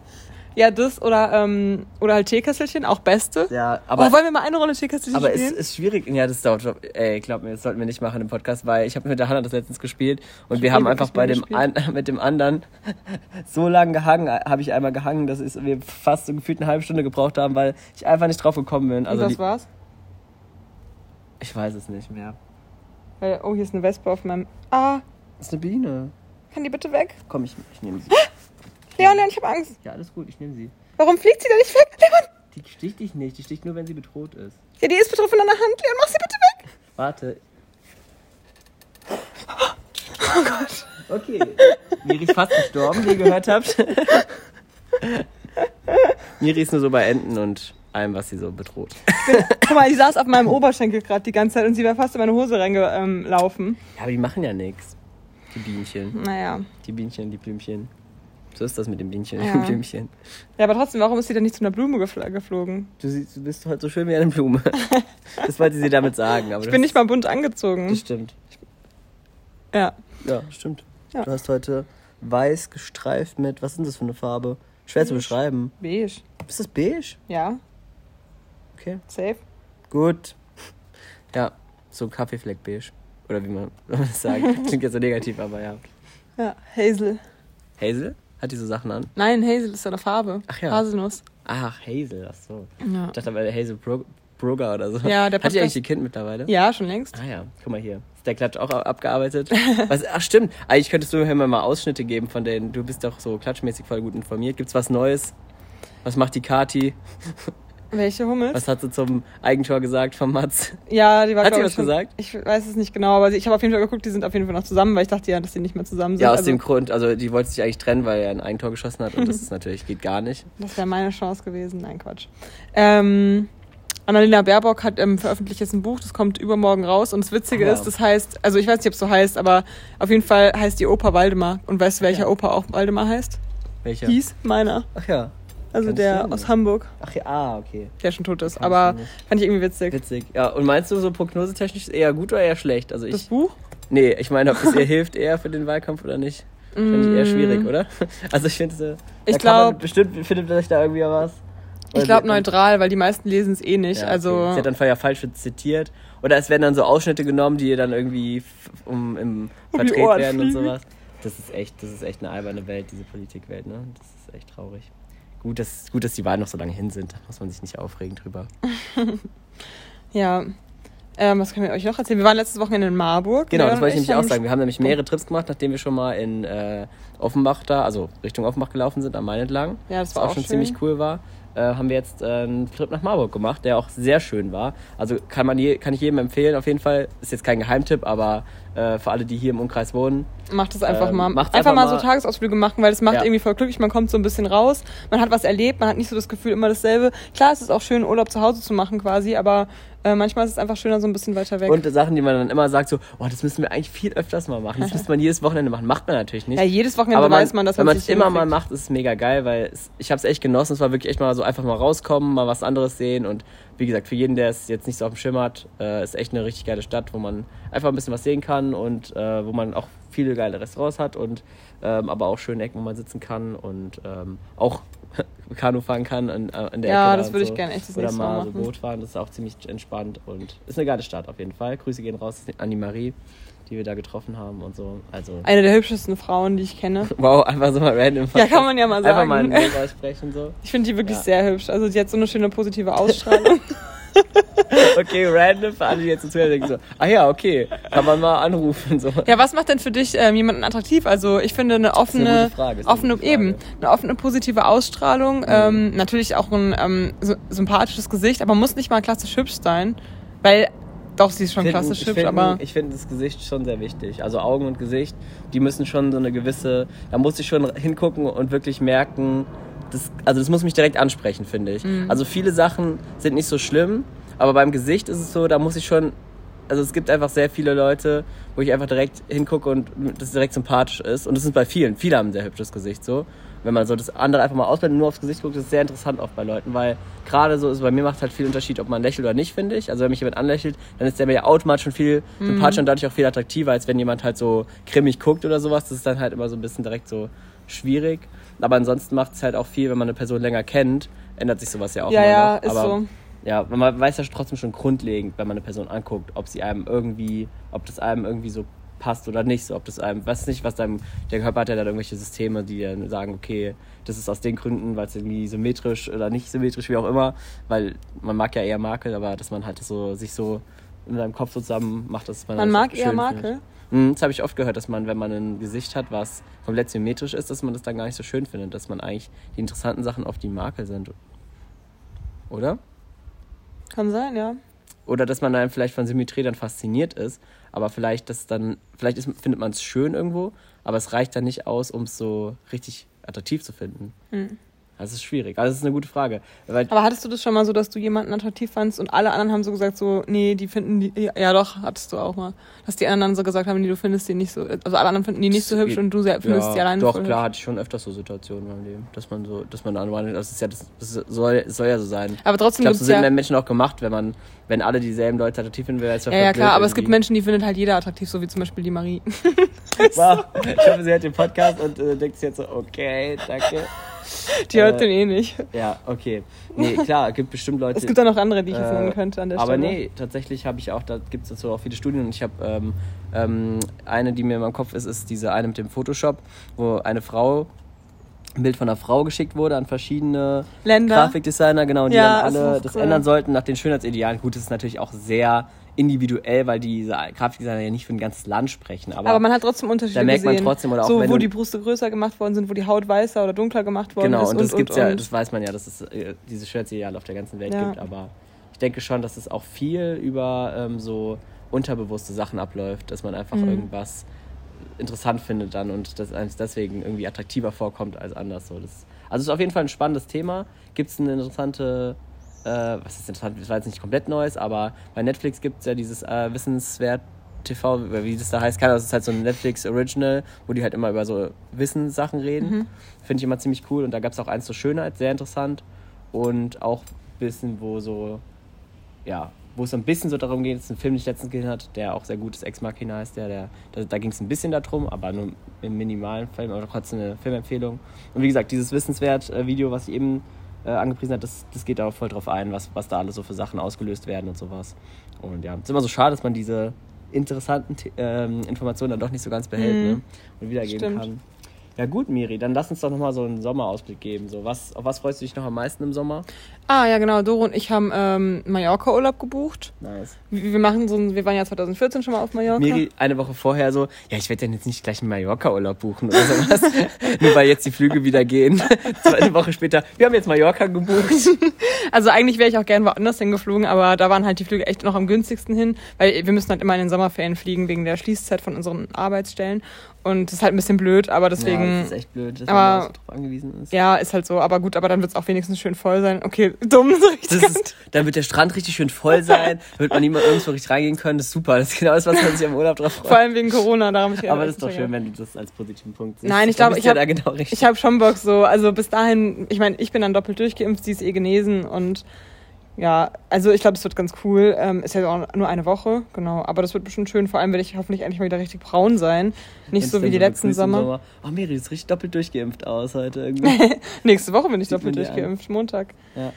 Ja, das oder, ähm, oder halt Teekesselchen, auch Beste. Ja, Aber aber... oh, wollen wir mal eine Runde Teekesselchen Aber es spielen? ist schwierig. Ja, das dauert schon. Ey, glaub mir, das sollten wir nicht machen im Podcast, weil ich habe mit der Hanna das letztens gespielt und Ich wir hab haben einfach bei dem an, mit dem anderen so lange gehangen, habe ich einmal gehangen, dass es- wir fast so gefühlt eine halbe Stunde gebraucht haben, weil ich einfach nicht drauf gekommen bin. Also Und was die, war's? ich weiß es nicht mehr. Weil, oh, hier ist eine Wespe auf meinem. Ah, Das ist eine Biene. kann die bitte weg? Komm, ich, ich nehme sie. Leon, Leon, ich habe Angst. Ja, alles gut, ich nehme sie. Warum fliegt sie denn nicht weg? Leon! Die sticht dich nicht, die sticht nur, wenn sie bedroht ist. Ja, die ist betroffen an der Hand. Leon, mach sie bitte weg! Warte. Oh Gott. Okay. Miri ist fast gestorben, wie ihr gehört habt. Miri ist nur so bei Enten und allem, was sie so bedroht. Guck mal, die saß auf meinem Oberschenkel gerade die ganze Zeit und sie wäre fast in meine Hose reingelaufen. Ja, aber die machen ja nichts. Die Bienchen. Naja. Die Bienchen, die Blümchen. So ist das mit den Bienchen, Ja. Blümchen. Ja, aber trotzdem, warum ist sie denn nicht zu einer Blume gefl geflogen? Du, siehst, du bist heute so schön wie eine Blume. Das wollte sie damit sagen. Aber Ich bin nicht mal bunt angezogen. Das stimmt. Ja. Ja, stimmt. Ja. Du hast heute weiß gestreift mit, was ist das für eine Farbe? Schwer zu Beige. beschreiben. Beige. Ist das beige? Ja, Okay. safe. Gut. Ja, so Kaffeefleck beige. Oder wie man das sagt. Klingt jetzt so negativ, aber ja. Ja, Hazel. Hazel? Hat die so Sachen an? Nein, Hazel ist eine Farbe. Ach ja. Haselnuss. Ach, Hazel, ach so. Ja. Ich dachte, weil Hazel Bro Brugger oder so. Ja, der Hat die Podcast- eigentlich ein Kind mittlerweile? Ja, schon längst. Ah ja, guck mal hier. Ist der Klatsch auch abgearbeitet? was, ach stimmt, eigentlich könntest du mir mal Ausschnitte geben von denen. Du bist doch so klatschmäßig voll gut informiert. Gibt's was Neues? Was macht die Kati? Welche Hummels? Was hat sie zum Eigentor gesagt von Mats? Ja, die war Hat sie was schon- gesagt? Ich weiß es nicht genau, aber ich habe auf jeden Fall geguckt, die sind auf jeden Fall noch zusammen, weil ich dachte ja, dass die nicht mehr zusammen sind. Ja, aus also, dem Grund, also die wollte sich eigentlich trennen, weil er ein Eigentor geschossen hat und das ist natürlich, geht gar nicht. Das wäre meine Chance gewesen. Nein, Quatsch. Ähm, Annalena Baerbock hat ähm, veröffentlicht jetzt ein Buch, das kommt übermorgen raus. Und das Witzige Ah. ist, das heißt, also ich weiß nicht, ob es so heißt, aber auf jeden Fall heißt die Oper Waldemar. Und weißt du, welcher Ja. Opa auch Waldemar heißt? Welcher? Hieß meiner. Ach ja. Also Kann der aus Hamburg, Ach ja, ah, okay. der schon tot ist. Kann Aber fand ich irgendwie witzig. Witzig. Ja, und meinst du so prognosetechnisch eher gut oder eher schlecht? Also Das ich. Buch? Nee, ich meine, ob es ihr hilft eher für den Wahlkampf oder nicht. Finde ich eher schwierig, oder? Also ich finde. Mm. Ich da kann man- glaub- Bestimmt findet sich da irgendwie was. Ich glaube neutral, weil die meisten lesen es eh nicht. Ja, also okay. Sie hat dann vorher falsch zitiert. Oder es werden dann so Ausschnitte genommen, die ihr dann irgendwie um, im Um verdreht werden und sowas. Das ist echt, das ist echt eine alberne Welt, diese Politikwelt, ne? Das ist echt traurig. Gut, dass, gut, dass die Wahlen noch so lange hin sind. Da muss man sich nicht aufregen drüber. ja. Ähm, was können wir euch noch erzählen? Wir waren letztes Wochenende in Marburg. Genau, das und wollte ich ich nämlich auch sagen. Wir haben nämlich mehrere Trips gemacht, nachdem wir schon mal in äh, Offenbach da, also Richtung Offenbach gelaufen sind, am Main entlang. Ja, das was war auch auch schon schön. ziemlich cool war. Äh, haben wir jetzt äh, einen Trip nach Marburg gemacht, der auch sehr schön war. Also kann man je, kann ich jedem empfehlen, auf jeden Fall. Ist jetzt kein Geheimtipp, aber äh, für alle, die hier im Umkreis wohnen, Macht es einfach Ähm, mal. macht's einfach, einfach mal so. Tagesausflüge machen, weil es macht Ja. irgendwie voll glücklich. Man kommt so ein bisschen raus, man hat was erlebt, man hat nicht so das Gefühl, immer dasselbe. Klar, es ist auch schön, Urlaub zu Hause zu machen quasi, aber äh, manchmal ist es einfach schöner, so ein bisschen weiter weg. Und Sachen, die man dann immer sagt, so, oh, das müssen wir eigentlich viel öfters mal machen. Das müsste man jedes Wochenende machen. Macht man natürlich nicht. ja, jedes Wochenende Aber man, weiß man, dass wenn man man es sich immer mal macht, ist es mega geil, weil es, ich habe es echt genossen. Es war wirklich echt mal so einfach mal rauskommen, mal was anderes sehen. Und wie gesagt, für jeden, der es jetzt nicht so auf dem Schirm hat, äh, ist echt eine richtig geile Stadt, wo man einfach ein bisschen was sehen kann und äh, wo man auch viele geile Restaurants hat und ähm, aber auch schöne Ecken, wo man sitzen kann und ähm, auch Kanu fahren kann an, an der Ja, Ecke. das da würde und ich gerne echt das Oder Mal mal so. Boot fahren, das ist auch ziemlich entspannt und ist eine geile Stadt auf jeden Fall. Grüße gehen raus an die Marie, die wir da getroffen haben und so. Also Eine der hübschesten Frauen, die ich kenne. Wow, einfach so mal random. Ja, kann man ja mal Einfach mal sagen. ein Bild aussprechen so. Ich finde die wirklich Ja. sehr hübsch. Also, die hat so eine schöne positive Ausstrahlung. Okay, random für alle, die jetzt zuhören, denken so, ah ja, okay, kann man mal anrufen. So. ja, was macht denn für dich ähm, jemanden attraktiv? Also, ich finde eine eine offene, gute Frage, eine offene. Mhm. eben, eine offene positive Ausstrahlung, ähm, natürlich auch ein ähm, so, sympathisches Gesicht, aber muss nicht mal klassisch hübsch sein, weil doch sie ist schon find- klassisch hübsch, find- aber Ich finde das Gesicht schon sehr wichtig. Also Augen und Gesicht, die müssen schon so eine gewisse, da muss ich schon hingucken und wirklich merken, das, also das muss mich direkt ansprechen, finde ich. Mhm. Also viele Sachen sind nicht so schlimm, aber beim Gesicht ist es so, da muss ich schon, also es gibt einfach sehr viele Leute, wo ich einfach direkt hingucke und das direkt sympathisch ist. Und das ist bei vielen. Viele haben ein sehr hübsches Gesicht so. Wenn man so das andere einfach mal ausblendet und nur aufs Gesicht guckt, ist es sehr interessant oft bei Leuten, weil gerade so ist, bei mir macht halt viel Unterschied, ob man lächelt oder nicht, finde ich. Also wenn mich jemand anlächelt, dann ist der mir ja automatisch schon viel sympathischer und dadurch auch viel attraktiver, als wenn jemand halt so grimmig guckt oder sowas. Das ist dann halt immer so ein bisschen direkt so schwierig. Aber ansonsten macht es halt auch viel, wenn man eine Person länger kennt, ändert sich sowas ja auch ja, immer ja, noch. ist Aber so. ja, man weiß ja trotzdem schon grundlegend, wenn man eine Person anguckt, ob sie einem irgendwie, ob das einem irgendwie so passt oder nicht, so ob das einem, weiß nicht, was deinem, der Körper hat ja dann irgendwelche Systeme, die dann sagen, okay, das ist aus den Gründen, weil es irgendwie symmetrisch oder nicht symmetrisch, wie auch immer, weil man mag ja eher Makel, aber dass man halt so, sich so in seinem Kopf so zusammen macht, dass man Man das mag schön eher. Makel. Mhm, Das habe ich oft gehört, dass man, wenn man ein Gesicht hat, was komplett symmetrisch ist, dass man das dann gar nicht so schön findet, dass man eigentlich die interessanten Sachen auf die Makel sind. Oder? Kann sein, ja. Oder dass man dann vielleicht von Symmetrie dann fasziniert ist, aber vielleicht das dann, vielleicht ist, findet man es schön irgendwo, aber es reicht dann nicht aus, um es so richtig attraktiv zu finden. Hm. Das ist schwierig. Also das ist eine gute Frage. Weil, Aber hattest du das schon mal so, dass du jemanden attraktiv fandst und alle anderen haben so gesagt, so, nee, die finden die, ja, doch, hattest du auch mal. Dass die anderen dann so gesagt haben, nee, du findest die nicht so, also alle anderen finden die nicht so hübsch und du findest ja, die alleine Doch, klar, hübsch. hatte ich schon öfters so Situationen in meinem Leben, dass man so, dass man anwandelt, das ist ja, das, das soll, soll ja so sein. Aber Ich trotzdem glaube, so sind ja, Menschen auch gemacht, wenn man, wenn alle dieselben Leute attraktiv finden, wäre es ja, ja, klar, aber es gibt Menschen, die findet halt jeder attraktiv, so wie zum Beispiel die Marie. Wow, ich hoffe, sie hört den Podcast und äh, denkt sich jetzt so, okay, danke. Die hört Äh, den eh nicht. Ja, okay. Nee, klar, es gibt bestimmt Leute. Es gibt auch noch andere, die ich jetzt Äh, nennen könnte an der aber Stelle. nee, tatsächlich habe ich auch, da gibt es dazu auch viele Studien und ich habe ähm, ähm, eine, die mir in meinem Kopf ist, ist diese eine mit dem Photoshop, wo eine Frau ein Bild von einer Frau geschickt wurde an verschiedene Länder. Grafikdesigner, genau, die Ja, dann alle das cool. ändern sollten nach den Schönheitsidealen. Gut, das ist natürlich auch sehr individuell, weil diese Grafikdesigner ja nicht für ein ganzes Land sprechen. Aber, Aber man hat trotzdem Unterschiede Da merkt man gesehen. trotzdem, oder auch so, wenn wo die Brüste größer gemacht worden sind, wo die Haut weißer oder dunkler gemacht worden genau, ist. und das gibt's ja, und. das weiß man ja, dass es äh, diese Schönheitsideale auf der ganzen Welt Ja. gibt. Aber ich denke schon, dass es auch viel über ähm, so unterbewusste Sachen abläuft, dass man einfach Mhm. irgendwas interessant findet dann und das einem deswegen irgendwie attraktiver vorkommt als anders. So. Das, also es ist auf jeden Fall ein spannendes Thema. Gibt es eine interessante, äh, was ist interessant, das war jetzt nicht komplett Neues, aber bei Netflix gibt es ja dieses äh, Wissenswert TV, wie das da heißt, keine Ahnung, das ist halt so ein Netflix Original, wo die halt immer über so Wissenssachen reden. Finde ich immer ziemlich cool und da gab es auch eins zur Schönheit, sehr interessant und auch ein bisschen, wo so, ja, wo es so ein bisschen so darum geht, das ist ein Film, den ich letztens gesehen hat, der auch sehr gut ist, Ex Machina heißt der, der da, da ging es ein bisschen darum, aber nur im minimalen Film, aber trotzdem eine Filmempfehlung. Und wie gesagt, dieses Wissenswert-Video, was ich eben äh, angepriesen habe, das, das geht da auch voll drauf ein, was, was da alles so für Sachen ausgelöst werden und sowas. Und ja, es ist immer so schade, dass man diese interessanten ähm, Informationen dann doch nicht so ganz behält Mhm. ne? und wiedergeben Stimmt. kann. Ja gut, Miri, dann lass uns doch nochmal so einen Sommerausblick geben. So, was, auf was freust du dich noch am meisten im Sommer? Ah, ja, genau. Doro und ich haben ähm, Mallorca-Urlaub gebucht. Nice. Wir wir machen so ein, wir waren ja 2014 schon mal auf Mallorca. Miri eine Woche vorher so, ja, ich werde dann jetzt nicht gleich einen Mallorca-Urlaub buchen oder sowas. Nur weil jetzt die Flüge wieder gehen. Zweite Woche später, wir haben jetzt Mallorca gebucht. Also eigentlich wäre ich auch gern woanders hingeflogen, aber da waren halt die Flüge echt noch am günstigsten hin, weil wir müssen halt immer in den Sommerferien fliegen wegen der Schließzeit von unseren Arbeitsstellen. Und das ist halt ein bisschen blöd, aber Ja, deswegen. das ist echt blöd, dass aber- man da so drauf angewiesen ist. Ja, ist halt so. Aber gut, aber dann wird es auch wenigstens schön voll sein. Okay, dumm, so richtig. Ist, dann wird der Strand richtig schön voll sein, da wird man niemand irgendwo richtig reingehen können. Das ist super. Das ist genau das, was man sich am Urlaub drauf Vor freut. allem wegen Corona, darum ich Aber das ist doch schön, wenn du das als positiven Punkt siehst. Nein, ich glaube, ich du ja hab- da genau. Ich habe schon Bock so, also bis dahin, ich meine, ich bin dann doppelt durchgeimpft, sie ist eh genesen und ja, also ich glaube, es wird ganz cool. Ähm, ist ja auch nur eine Woche, genau. Aber das wird bestimmt schön. Vor allem werde ich hoffentlich endlich mal wieder richtig braun sein. Nicht Wenn's so wie die letzten begrüßt im Sommer. Oh, Miri, du siehst richtig doppelt durchgeimpft aus heute irgendwie. Nächste Woche bin ich Sieht doppelt dir an. durchgeimpft, Montag. Ja.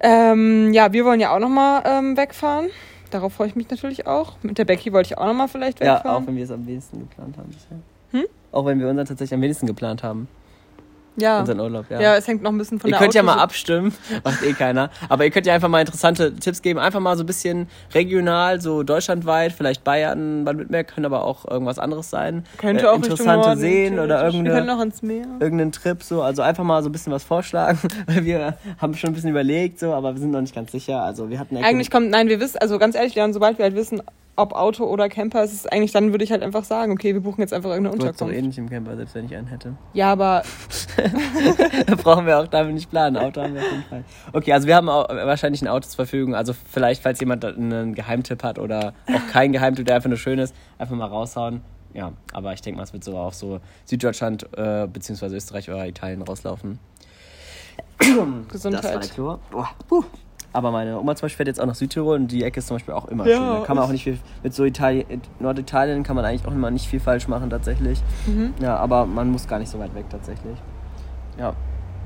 Ähm, ja, wir wollen ja auch nochmal ähm, wegfahren. Darauf freue ich mich natürlich auch. Mit der Becky wollte ich auch nochmal vielleicht ja, wegfahren. auch wenn wir es am wenigsten geplant haben bisher. Hm? Auch wenn wir unseren tatsächlich am wenigsten geplant haben. Ja. Unseren Urlaub, ja. ja. es hängt noch ein bisschen von ihr der könnt ja mal abstimmen, macht eh keiner. Aber ihr könnt ja einfach mal interessante Tipps geben. Einfach mal so ein bisschen regional, so deutschlandweit, vielleicht Bayern, Baden-Württemberg, können aber auch irgendwas anderes sein. Könnte äh, auch interessante Norden, Seen oder theoretisch. Wir können irgendeine, ans Meer. irgendeinen Trip so. Also einfach mal so ein bisschen was vorschlagen, weil wir haben schon ein bisschen überlegt, so, aber wir sind noch nicht ganz sicher. Also wir hatten Eigentlich kommt, nein, wir wissen, also ganz ehrlich, Leon, sobald wir halt wissen, ob Auto oder Camper, ist es eigentlich, dann würde ich halt einfach sagen, okay, wir buchen jetzt einfach irgendeine Du Unterkunft. eh nicht im Camper, selbst wenn ich einen hätte. Ja, aber Da brauchen wir auch damit nicht planen. Auto haben wir auf jeden Fall. Okay, also wir haben auch wahrscheinlich ein Auto zur Verfügung. Also vielleicht, falls jemand einen Geheimtipp hat oder auch keinen Geheimtipp, der einfach nur schön ist, einfach mal raushauen. Ja, aber ich denke mal, es wird so auf so Süddeutschland äh, beziehungsweise Österreich oder Italien rauslaufen. Das war der Gesundheit. Chlor. Puh. Aber meine Oma zum Beispiel fährt jetzt auch nach Südtirol und die Ecke ist zum Beispiel auch immer Ja. schön. Da kann man auch nicht viel, mit so Italien, Norditalien kann man eigentlich auch immer nicht viel falsch machen tatsächlich. Mhm. Ja, aber man muss gar nicht so weit weg tatsächlich. Ja.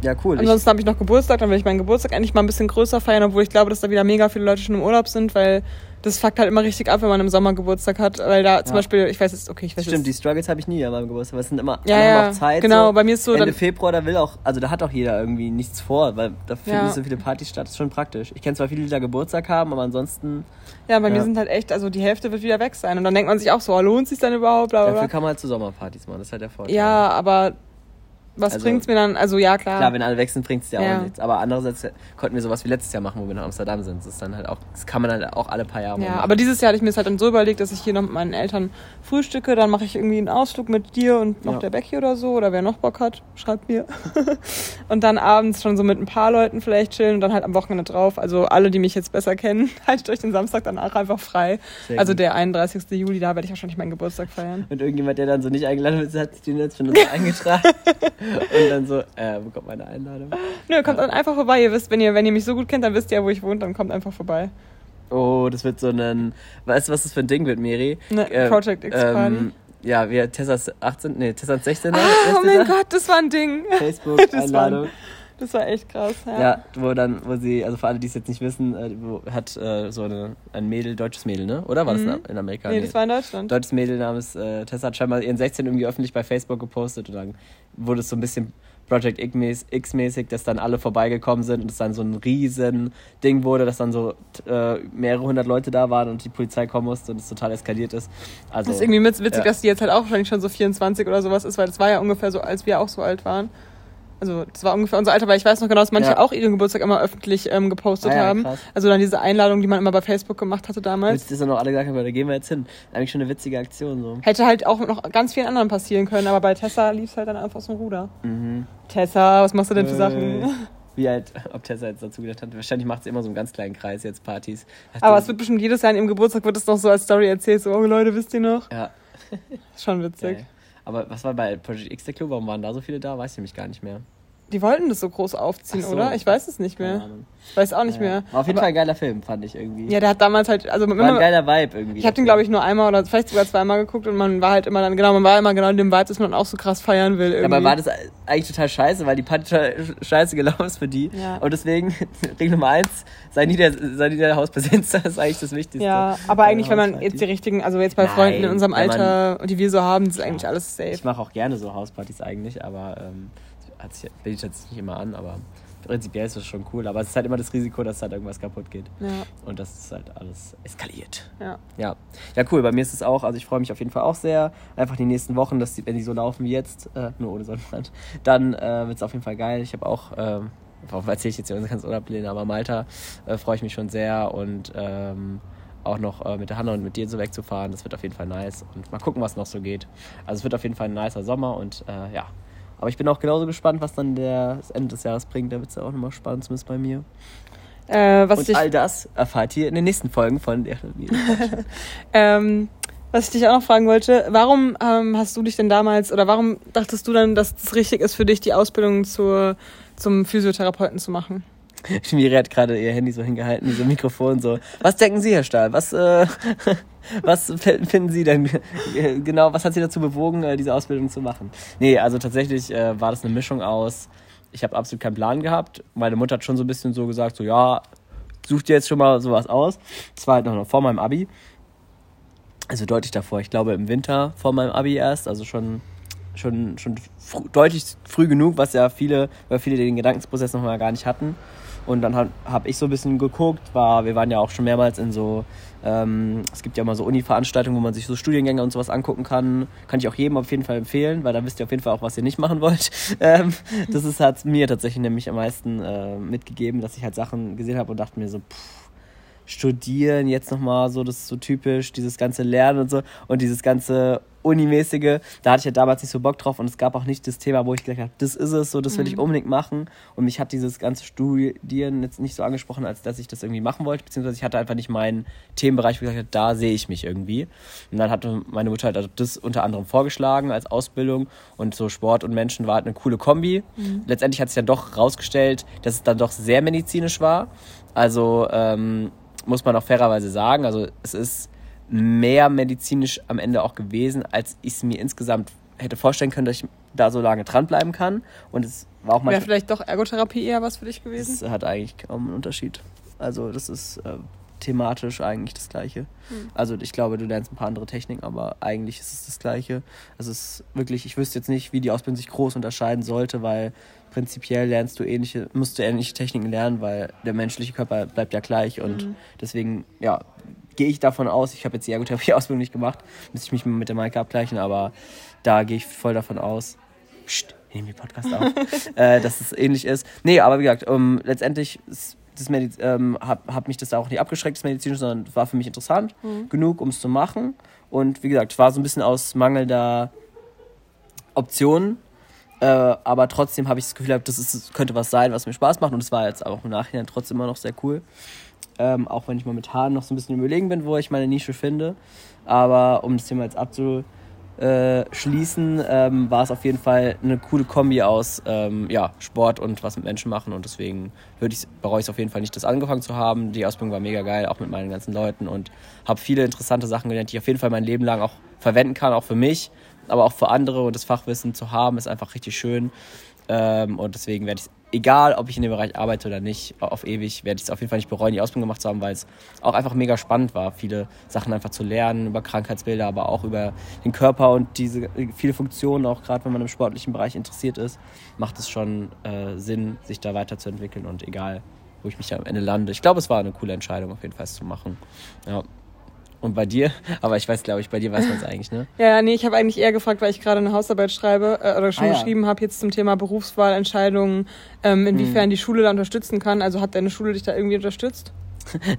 Ja, cool. Ansonsten habe ich noch Geburtstag, dann will ich meinen Geburtstag endlich mal ein bisschen größer feiern, obwohl ich glaube, dass da wieder mega viele Leute schon im Urlaub sind, weil das fuckt halt immer richtig ab, wenn man im Sommer Geburtstag hat. Weil da zum Ja. Beispiel, ich weiß jetzt, okay, ich weiß Stimmt, die jetzt. Struggles habe ich nie an meinem Geburtstag, weil es sind immer Ja, alle ja, auch Zeit. genau, so. bei mir ist so, Ende dann- Februar, da will auch, also da hat auch jeder irgendwie nichts vor, weil da finden Ja. so viele Partys statt. Das ist schon praktisch. Ich kenne zwar viele, die da Geburtstag haben, aber ansonsten, Ja, bei mir Ja. sind halt echt, also die Hälfte wird wieder weg sein. Und dann denkt man sich auch so, oh, lohnt sich dann überhaupt? Bla, bla, dafür kann man halt zu Sommerpartys machen, das ist halt der Vorteil. Ja, aber was Also- bringt's mir dann? Also ja, klar. Klar, wenn alle sind, bringt es ja, Ja. auch nichts. Aber andererseits konnten wir sowas wie letztes Jahr machen, wo wir nach Amsterdam sind. Das ist dann halt auch, das kann man halt auch alle paar Jahre Ja, machen. aber dieses Jahr hatte ich mir das halt dann so überlegt, dass ich hier noch mit meinen Eltern frühstücke, dann mache ich irgendwie einen Ausflug mit dir und noch Ja. der Becky oder so, oder wer noch Bock hat, schreibt mir. und dann abends schon so mit ein paar Leuten vielleicht chillen und dann halt am Wochenende drauf. Also alle, die mich jetzt besser kennen, haltet euch den Samstag danach einfach frei. Sehr also gut. der 31. Juli, da werde ich wahrscheinlich meinen Geburtstag feiern. Und irgendjemand, der dann so nicht eingeladen wird, hat sich den jetzt schon so eingetragen. Und dann so, äh, bekommt meine Einladung. Nö, kommt dann einfach vorbei. Ihr wisst, wenn ihr, wenn ihr mich so gut kennt, dann wisst ihr ja, wo ich wohne, dann kommt einfach vorbei. Oh, das wird so ein. Weißt du, was das für ein Ding wird, Miri? Ne, Project X Party. Ja, wir Tessas 18, nee, Tessas 16. Ah, oh mein Gott, das war ein Ding. Facebook-Einladung. das war echt krass. Ja. Ja, wo dann, wo sie, also für alle, die es jetzt nicht wissen, äh, wo, hat äh, so eine, ein Mädel, deutsches Mädel, ne? Oder war das Mhm. in Amerika? Nee, das war in Deutschland. deutsches Mädel namens äh, Tessa hat scheinbar ihren 16 irgendwie öffentlich bei Facebook gepostet und dann wurde es so ein bisschen Project X-mäßig, dass dann alle vorbeigekommen sind und es dann so ein riesen Ding wurde, dass dann so äh, mehrere hundert Leute da waren und die Polizei kommen musste und es total eskaliert ist. Also, das ist irgendwie witzig, ja. dass die jetzt halt auch wahrscheinlich schon so 24 oder sowas ist, weil das war ja ungefähr so, als wir auch so alt waren. Also das war ungefähr unser Alter, weil ich weiß noch genau, dass manche ja. auch ihren Geburtstag immer öffentlich ähm, gepostet ah, ja, haben. Krass. Also dann diese Einladung, die man immer bei Facebook gemacht hatte damals. Jetzt ist dann noch alle gesagt, da gehen wir jetzt hin. Eigentlich schon eine witzige Aktion so. Hätte halt auch noch ganz vielen anderen passieren können, aber bei Tessa lief es halt dann einfach aus dem Ruder. Mhm. Tessa, was machst du denn für äh. Sachen? Wie halt, ob Tessa jetzt dazu gedacht hat. Wahrscheinlich macht sie immer so einen ganz kleinen Kreis jetzt Partys. Aber es wird bestimmt jedes Jahr in ihrem Geburtstag wird es noch so als Story erzählt, so, oh Leute, wisst ihr noch? Ja. Schon witzig. Geil. Aber was war bei Project X der Club? Warum waren da so viele da? Weiß ich nämlich gar nicht mehr. Die wollten das so groß aufziehen, so. oder? Ich weiß es nicht mehr. Ich weiß auch nicht ja. mehr. War auf jeden aber, Fall ein geiler Film, fand ich irgendwie. Ja, der hat damals halt, also war ein geiler Vibe irgendwie. Ich habe den, glaube ich, nur einmal oder vielleicht sogar zweimal geguckt und man war halt immer dann, genau, man war immer genau in dem Vibe, dass man auch so krass feiern will. Irgendwie. Ja, aber war das eigentlich total scheiße, weil die Party scheiße gelaufen ist für die. Ja. Und deswegen, Regel Nummer eins, sei nie der, sei nie der Hausbesitzer, das ist eigentlich das Wichtigste. Ja, aber eigentlich, wenn man jetzt die richtigen, also jetzt bei Nein, Freunden in unserem Alter, die wir so haben, ist eigentlich alles safe. Ich mache auch gerne so Hauspartys eigentlich, aber ähm, hat sich, bildet jetzt nicht immer an, aber prinzipiell ist das schon cool. Aber es ist halt immer das Risiko, dass halt irgendwas kaputt geht. Ja. Und das ist halt alles eskaliert. Ja. ja. Ja, cool. Bei mir ist es auch, also ich freue mich auf jeden Fall auch sehr. Einfach die nächsten Wochen, dass die, wenn die so laufen wie jetzt, äh, nur ohne Sonnenbrand, dann äh, wird es auf jeden Fall geil. Ich habe auch, ähm, warum erzähle ich jetzt hier unsere ganzen Urlaubspläne, aber Malta äh, freue ich mich schon sehr und ähm, auch noch äh, mit der Hanna und mit dir so wegzufahren. Das wird auf jeden Fall nice. Und mal gucken, was noch so geht. Also es wird auf jeden Fall ein nicer Sommer und äh, ja, aber ich bin auch genauso gespannt, was dann der, das Ende des Jahres bringt. Da wird es ja auch nochmal spannend, zumindest bei mir. Äh, und all das erfahrt ihr in den nächsten Folgen von der ähm, Was ich dich auch noch fragen wollte, warum ähm, hast du dich denn damals oder warum dachtest du dann, dass es richtig ist für dich, die Ausbildung zur, zum Physiotherapeuten zu machen? Schmiri hat gerade ihr Handy so hingehalten, so Mikrofon so. Was denken Sie, Herr Stahl? Was, äh, was finden Sie denn genau? Was hat Sie dazu bewogen, äh, diese Ausbildung zu machen? Nee, also tatsächlich äh, war das eine Mischung aus. Ich habe absolut keinen Plan gehabt. Meine Mutter hat schon so ein bisschen so gesagt, so ja, such dir jetzt schon mal sowas aus. Das war halt noch vor meinem Abi. Also deutlich davor. Ich glaube im Winter vor meinem Abi erst. Also schon schon, schon fr deutlich früh genug, was ja viele, weil viele den Gedankensprozess noch mal gar nicht hatten. Und dann habe hab ich so ein bisschen geguckt, war, wir waren ja auch schon mehrmals in so, ähm, es gibt ja mal so Uni-Veranstaltungen, wo man sich so Studiengänge und sowas angucken kann. Kann ich auch jedem auf jeden Fall empfehlen, weil dann wisst ihr auf jeden Fall auch, was ihr nicht machen wollt. Ähm, das ist, hat mir tatsächlich nämlich am meisten äh, mitgegeben, dass ich halt Sachen gesehen habe und dachte mir so, pff, studieren, jetzt nochmal so, das ist so typisch, dieses ganze Lernen und so und dieses ganze Unimäßige, da hatte ich ja damals nicht so Bock drauf und es gab auch nicht das Thema, wo ich gesagt habe, das ist es, so, das will ich mhm. unbedingt machen und mich hat dieses ganze Studieren jetzt nicht so angesprochen, als dass ich das irgendwie machen wollte, beziehungsweise ich hatte einfach nicht meinen Themenbereich, wo ich gesagt habe, da sehe ich mich irgendwie und dann hatte meine Mutter halt also das unter anderem vorgeschlagen als Ausbildung und so Sport und Menschen war halt eine coole Kombi. Mhm. Letztendlich hat sich dann doch rausgestellt, dass es dann doch sehr medizinisch war, also ähm, muss man auch fairerweise sagen. Also es ist mehr medizinisch am Ende auch gewesen, als ich es mir insgesamt hätte vorstellen können, dass ich da so lange dranbleiben kann. Und es war auch mal. Wäre vielleicht doch Ergotherapie eher was für dich gewesen? Das hat eigentlich kaum einen Unterschied. Also das ist äh, thematisch eigentlich das Gleiche. Hm. Also ich glaube, du lernst ein paar andere Techniken, aber eigentlich ist es das Gleiche. Also es ist wirklich, ich wüsste jetzt nicht, wie die Ausbildung sich groß unterscheiden sollte, weil prinzipiell lernst du ähnliche, musst du ähnliche Techniken lernen, weil der menschliche Körper bleibt ja gleich und mhm. deswegen, ja, gehe ich davon aus, ich habe jetzt die Ergotherapie-Ausbildung nicht gemacht, müsste ich mich mit der Maike abgleichen, aber da gehe ich voll davon aus. Psst, ich nehme die Podcast auf, äh, dass es ähnlich ist. Nee, aber wie gesagt, um, letztendlich ist das Mediz ähm, hat, hat mich das auch nicht abgeschreckt, das Medizinische, sondern war für mich interessant mhm. genug, um es zu machen. Und wie gesagt, war so ein bisschen aus mangelnder Optionen äh, aber trotzdem habe ich das Gefühl, das ist, könnte was sein, was mir Spaß macht. Und es war jetzt auch im Nachhinein trotzdem immer noch sehr cool. Ähm, auch wenn ich momentan noch so ein bisschen überlegen bin, wo ich meine Nische finde. Aber um das Thema jetzt abzuschließen, ähm, war es auf jeden Fall eine coole Kombi aus ähm, ja, Sport und was mit Menschen machen. Und deswegen würde ich, bereue ich es auf jeden Fall nicht, das angefangen zu haben. Die Ausbildung war mega geil, auch mit meinen ganzen Leuten. Und habe viele interessante Sachen gelernt, die ich auf jeden Fall mein Leben lang auch verwenden kann, auch für mich aber auch für andere und das Fachwissen zu haben, ist einfach richtig schön. Ähm, und deswegen werde ich es egal, ob ich in dem Bereich arbeite oder nicht, auf ewig werde ich es auf jeden Fall nicht bereuen, die Ausbildung gemacht zu haben, weil es auch einfach mega spannend war, viele Sachen einfach zu lernen über Krankheitsbilder, aber auch über den Körper und diese viele Funktionen, auch gerade wenn man im sportlichen Bereich interessiert ist, macht es schon äh, Sinn, sich da weiterzuentwickeln und egal, wo ich mich am Ende lande. Ich glaube, es war eine coole Entscheidung, auf jeden Fall zu machen. Ja. Und bei dir? Aber ich weiß, glaube ich, bei dir weiß man es eigentlich, ne? Ja, nee, ich habe eigentlich eher gefragt, weil ich gerade eine Hausarbeit schreibe äh, oder schon Ah, ja. geschrieben habe jetzt zum Thema Berufswahlentscheidungen, ähm, inwiefern Hm. die Schule da unterstützen kann. Also hat deine Schule dich da irgendwie unterstützt?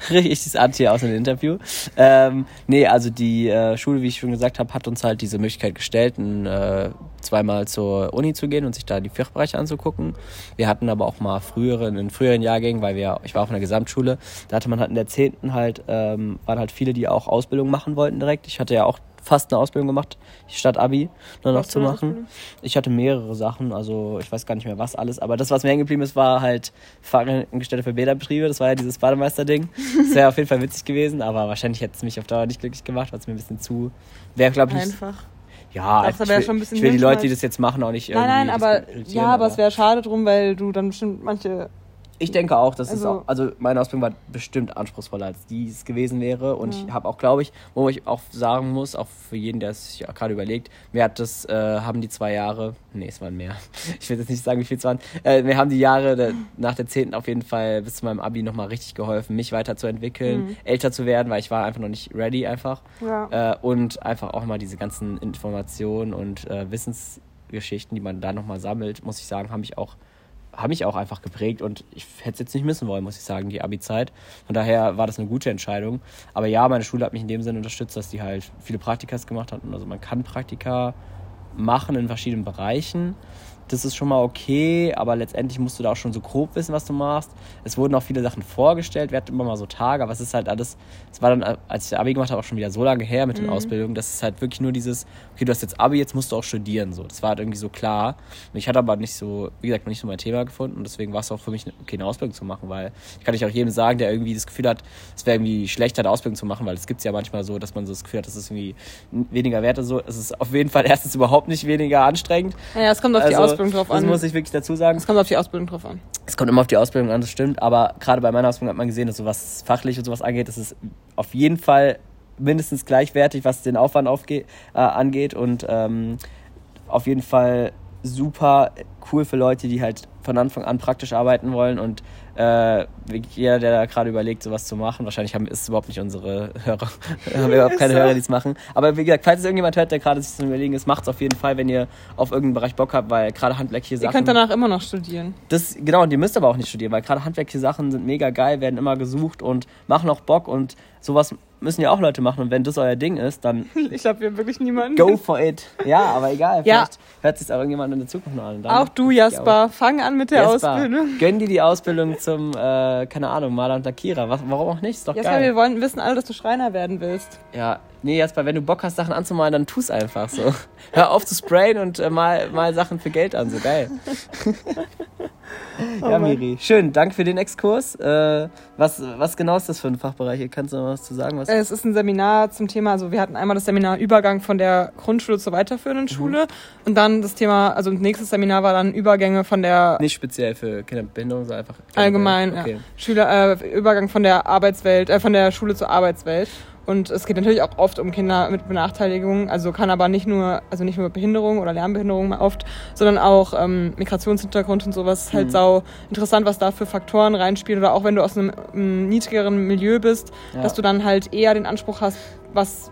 Richtig, das Antje aus dem Interview. Ähm, nee, also die äh, Schule, wie ich schon gesagt habe, hat uns halt diese Möglichkeit gestellt, ein, äh, zweimal zur Uni zu gehen und sich da die Fachbereiche anzugucken. Wir hatten aber auch mal früheren, in früheren Jahrgängen, weil wir, ich war auf einer Gesamtschule, da hatte man halt in der zehnten halt, ähm, waren halt viele, die auch Ausbildung machen wollten direkt. Ich hatte ja auch fast eine Ausbildung gemacht, statt Abi nur noch zu machen. Ich hatte mehrere Sachen, also ich weiß gar nicht mehr was alles, aber das, was mir hängen geblieben ist, war halt Fahrgestellte für Bäderbetriebe. Das war ja dieses Bademeister-Ding. Das wäre auf jeden Fall witzig gewesen, aber wahrscheinlich hätte es mich auf Dauer nicht glücklich gemacht, weil es mir ein bisschen zu. Wäre, glaube ich, nicht. Einfach. Ja, Das ich will, schon ein bisschen ich will die Leute, die das jetzt machen, auch nicht Nein, nein, irgendwie aber ja, aber es wäre schade drum, weil du dann bestimmt manche. Ich denke auch, dass es Also- auch, also meine Ausbildung war bestimmt anspruchsvoller als die es gewesen wäre. Und Ja. ich habe auch, glaube ich, wo ich auch sagen muss, auch für jeden, der es sich gerade überlegt, mir hat das, äh, haben die zwei Jahre, nee, es waren mehr. Ich will jetzt nicht sagen, wie viel es waren. Äh, mir haben die Jahre der, nach der 10. auf jeden Fall bis zu meinem Abi nochmal richtig geholfen, mich weiterzuentwickeln, Mhm. älter zu werden, weil ich war einfach noch nicht ready einfach. Ja. Äh, und einfach auch mal diese ganzen Informationen und äh, Wissensgeschichten, die man da nochmal sammelt, muss ich sagen, haben mich auch haben mich auch einfach geprägt und ich hätte es jetzt nicht missen wollen, muss ich sagen, die Abi-Zeit. Von daher war das eine gute Entscheidung. Aber ja, meine Schule hat mich in dem Sinne unterstützt, dass die halt viele Praktikas gemacht hatten. Also man kann Praktika machen in verschiedenen Bereichen. Das ist schon mal okay, aber letztendlich musst du da auch schon so grob wissen, was du machst. Es wurden auch viele Sachen vorgestellt, wir hatten immer mal so Tage, aber es ist halt alles, es war dann, als ich Abi gemacht habe, auch schon wieder so lange her mit den Ausbildungen, das ist halt wirklich nur dieses, okay, du hast jetzt Abi, jetzt musst du auch studieren, so. Das war halt irgendwie so klar. Und ich hatte aber nicht so, wie gesagt, noch nicht so mein Thema gefunden und deswegen war es auch für mich okay, eine Ausbildung zu machen, weil ich kann nicht auch jedem sagen, der irgendwie das Gefühl hat, es wäre irgendwie schlechter, eine Ausbildung zu machen, weil es gibt ja manchmal so, dass man so das Gefühl hat, das ist irgendwie weniger wert so. Es ist auf jeden Fall erstens überhaupt nicht weniger anstrengend. Naja, es kommt auf die Also, Ausbildung drauf Das an. muss ich wirklich dazu sagen. Es kommt auf die Ausbildung drauf an. Es kommt immer auf die Ausbildung an, das stimmt. Aber gerade bei meiner Ausbildung hat man gesehen, dass so was fachlich und sowas angeht, das ist auf jeden Fall mindestens gleichwertig, was den Aufwand aufge äh, angeht. Und ähm, auf jeden Fall super cool für Leute, die halt von Anfang an praktisch arbeiten wollen und äh, jeder, der da gerade überlegt, sowas zu machen, wahrscheinlich haben, ist es überhaupt nicht unsere Hörer, haben wir überhaupt keine. Hörer, die es machen. Aber wie gesagt, falls es irgendjemand hört, der gerade sich zum Überlegen ist, macht es auf jeden Fall, wenn ihr auf irgendeinen Bereich Bock habt, weil gerade handwerkliche Ihr Sachen. könnt danach immer noch studieren. Das, genau, und ihr müsst aber auch nicht studieren, weil gerade handwerkliche Sachen sind mega geil, werden immer gesucht und machen auch Bock und sowas müssen ja auch Leute machen. Und wenn das euer Ding ist, dann Ich glaube, wir haben wirklich niemanden. go for it. Ja, aber egal, Ja. vielleicht hört sich auch irgendjemand in der Zukunft noch an. Dann Auch du, Jasper, fang an mit der Jasper, Ausbildung. Gönn dir die Ausbildung zum, äh, keine Ahnung, Maler und Lackierer. Was, warum auch nicht? Ist doch Jasper, geil. wir wollen wissen alle, dass du Schreiner werden willst. Ja, nee, Jasper, wenn du Bock hast, Sachen anzumalen, dann tu's einfach so. Hör auf zu sprayen und äh, mal, mal Sachen für Geld an, so geil. ja, Mann. Miri, schön, danke für den Exkurs. Äh, was, was genau ist das für ein Fachbereich? Kannst du noch was zu sagen? Was? Es ist ein Seminar zum Thema, also wir hatten einmal das Seminar Übergang von der Grundschule zur Mhm. weiterführenden Schule und dann das Thema, also nächstes Seminar war dann Übergänge von der Nicht speziell für Kinder mit Behinderung, sondern einfach allgemein, okay. ja, Schüler, äh, Übergang von der Arbeitswelt, äh, von der Schule zur Arbeitswelt. Und es geht natürlich auch oft um Kinder mit Benachteiligungen, also kann aber nicht nur, also nicht nur Behinderung oder Lernbehinderung oft, sondern auch ähm, Migrationshintergrund und sowas. Ist Mhm. halt sau interessant, was da für Faktoren reinspielen. Oder auch wenn du aus einem, ähm, niedrigeren Milieu bist, Ja. dass du dann halt eher den Anspruch hast, was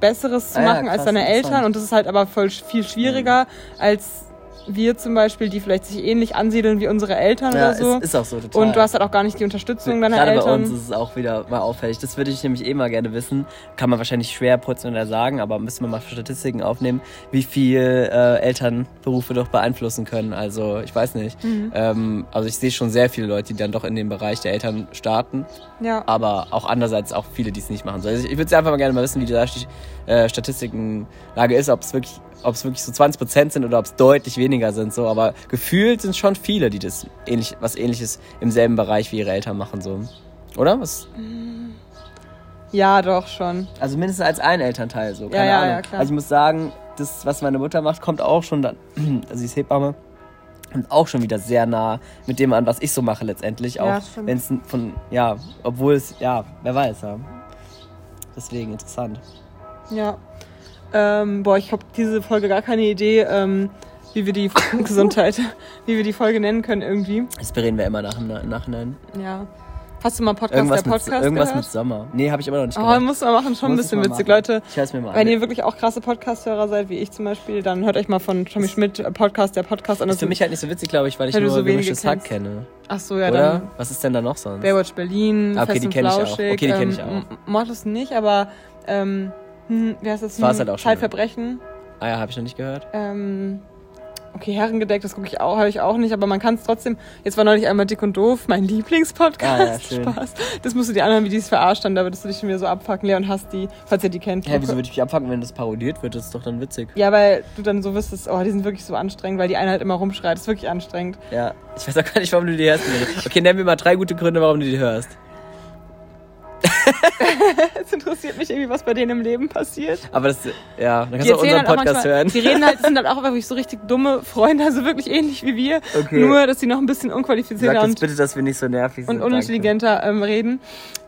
Besseres zu Ah ja, machen als krass, deine interessant. Eltern. Und das ist halt aber voll viel schwieriger als wir zum Beispiel, die vielleicht sich ähnlich ansiedeln wie unsere Eltern Ja, oder so. ist, ist auch so total. Und du hast halt auch gar nicht die Unterstützung deiner Gerade Eltern. bei uns ist es auch wieder mal auffällig. Das würde ich nämlich eh mal gerne wissen. Kann man wahrscheinlich schwer prozentual sagen, aber müssen wir mal Statistiken aufnehmen, wie viel äh, Elternberufe doch beeinflussen können. Also ich weiß nicht. Mhm. Ähm, also ich sehe schon sehr viele Leute, die dann doch in dem Bereich der Eltern starten, ja. aber auch andererseits auch viele, die es nicht machen. So, Also ich würde einfach mal gerne mal wissen, wie die äh, Statistikenlage ist, ob es wirklich ob es wirklich so 20% sind oder ob es deutlich weniger sind, so, aber gefühlt sind schon viele, die das ähnlich, was ähnliches im selben Bereich wie ihre Eltern machen, so. Oder? Was? ja, doch schon. Also mindestens als ein Elternteil, so. Keine Ja, ja, Ahnung. ja, klar. Also ich muss sagen, das, was meine Mutter macht, kommt auch schon dann, also sie ist Hebamme, Und auch schon wieder sehr nah mit dem an, was ich so mache letztendlich. Ja, Auch stimmt. wenn es von, ja, obwohl es, ja, wer weiß, ja. Deswegen interessant. Ja. Ähm, boah, ich habe diese Folge gar keine Idee, ähm, wie wir die Gesundheit, wie wir die Folge nennen können irgendwie. Das bereden wir immer nach, im Nachhinein. Ja. Hast du mal Podcast Irgendwas, der mit, Podcast irgendwas gehört? mit Sommer. Nee, habe ich immer noch nicht Oh, gehört. muss man machen, schon ein Muss ich bisschen witzig. machen. Leute, Ich höre es mir mal wenn ihr wirklich auch krasse Podcast-Hörer seid, wie ich zum Beispiel, dann hört euch mal von Tommy Schmidt äh, Podcast, der Podcast an. ist für mich halt nicht so witzig, glaube ich, weil ich nur so gemischtes Hack kenne. Ach so, ja, Oder? dann Was ist denn da noch sonst? Baywatch Berlin, Ah, okay, Fest die und kenn ich auch. Okay, die kenn ich ähm, auch. M- Mordes nicht, aber ähm, hm, wie heißt das? Das war's Hm, halt auch schon. Zeitverbrechen. Ah ja, habe ich noch nicht gehört. Ähm, okay, Herrengedeck, das gucke ich auch, habe ich auch nicht, aber man kann es trotzdem. Jetzt war neulich einmal Dick und Doof, mein Lieblingspodcast. Ah, ja. Spaß. Das musst du dir anhören, wie die es verarscht haben, da würdest du dich schon wieder so abfucken. Leon hasst die, falls ihr die kennt. Hä, wieso würde ich mich abfangen, wenn das parodiert wird? Das ist doch dann witzig. Ja, weil du dann so wüsstest, oh, die sind wirklich so anstrengend, weil die eine halt immer rumschreit. Das ist wirklich anstrengend. Ja, ich weiß auch gar nicht, warum du die hörst. Okay, nenn mir mal drei gute Gründe, warum du die hörst. Es interessiert mich irgendwie, was bei denen im Leben passiert. Aber das, ja, dann kannst Die du auch unseren halt auch Podcast manchmal, hören. die reden halt, sind halt auch wirklich so richtig dumme Freunde, also wirklich ähnlich wie wir. Okay. Nur, dass sie noch ein bisschen Sag unqualifizierter uns und bitte, dass wir nicht so nervig sind. und unintelligenter ähm, reden.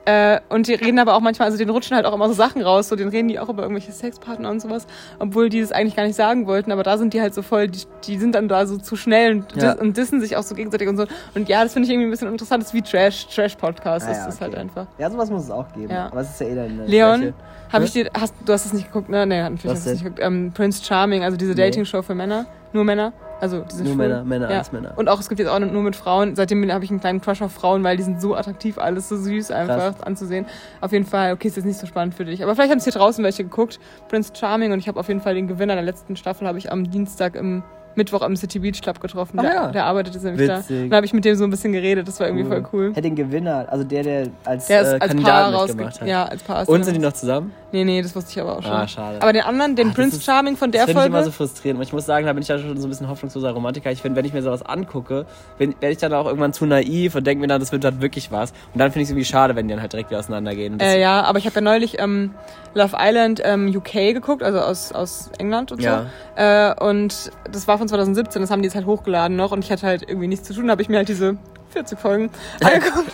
Äh, und die reden aber auch manchmal, also denen rutschen halt auch immer so Sachen raus, so den reden die auch über irgendwelche Sexpartner und sowas, obwohl die das eigentlich gar nicht sagen wollten, aber da sind die halt so voll, die, die sind dann da so zu schnell und, Ja. dis und dissen sich auch so gegenseitig und so. Und ja, das finde ich irgendwie ein bisschen interessant, das ist wie Trash, Trash-Podcast, Ah, das ja, ist halt okay. einfach. Ja, sowas muss es auch geben. Ja. Aber es ist ja eh dann Leon, habe ich dir, hast, du hast es nicht geguckt, ne? Nee, natürlich hast du es nicht geguckt. Ähm, Prince Charming, also diese Nee. Dating-Show für Männer, nur Männer, also diese Nur. Männer, Männer, Ja. alles Männer. Und auch, es gibt jetzt auch nur mit Frauen. Seitdem habe ich einen kleinen Crush auf Frauen, weil die sind so attraktiv, alles so süß einfach anzusehen. Auf jeden Fall, okay, ist jetzt nicht so spannend für dich. Aber vielleicht haben es hier draußen welche geguckt. Prince Charming und ich habe auf jeden Fall den Gewinner der letzten Staffel habe ich am Dienstag im Mittwoch am City Beach Club getroffen. Ach der, ja. der arbeitet jetzt nämlich da. Witzig. Dann habe ich mit dem so ein bisschen geredet, das war irgendwie voll cool. Hätte den Gewinner, also der, der als, Der ist äh, als Paar Kandidat rausge... mitgemacht hat. Ja, als Paar. ist Und sind die noch zusammen? Nee, nee, das wusste ich aber auch schon. Ah, schade. Aber den anderen, den Ah, das Prince ist- Charming von der das finde ich immer Folge... so frustrierend. Und ich muss sagen, da bin ich ja schon so ein bisschen hoffnungsloser Romantiker. Ich finde, wenn ich mir sowas angucke, werde ich dann auch irgendwann zu naiv und denke mir dann, das wird dann wirklich was. Und dann finde ich es irgendwie schade, wenn die dann halt direkt wieder auseinandergehen. Und das- Äh, ja, aber ich habe ja neulich ähm, Love Island ähm, UK geguckt, also aus, aus England und so. Ja. Äh, und das war von 2017, das haben die jetzt halt hochgeladen noch und ich hatte halt irgendwie nichts zu tun, habe ich mir halt diese 40 Folgen angeguckt.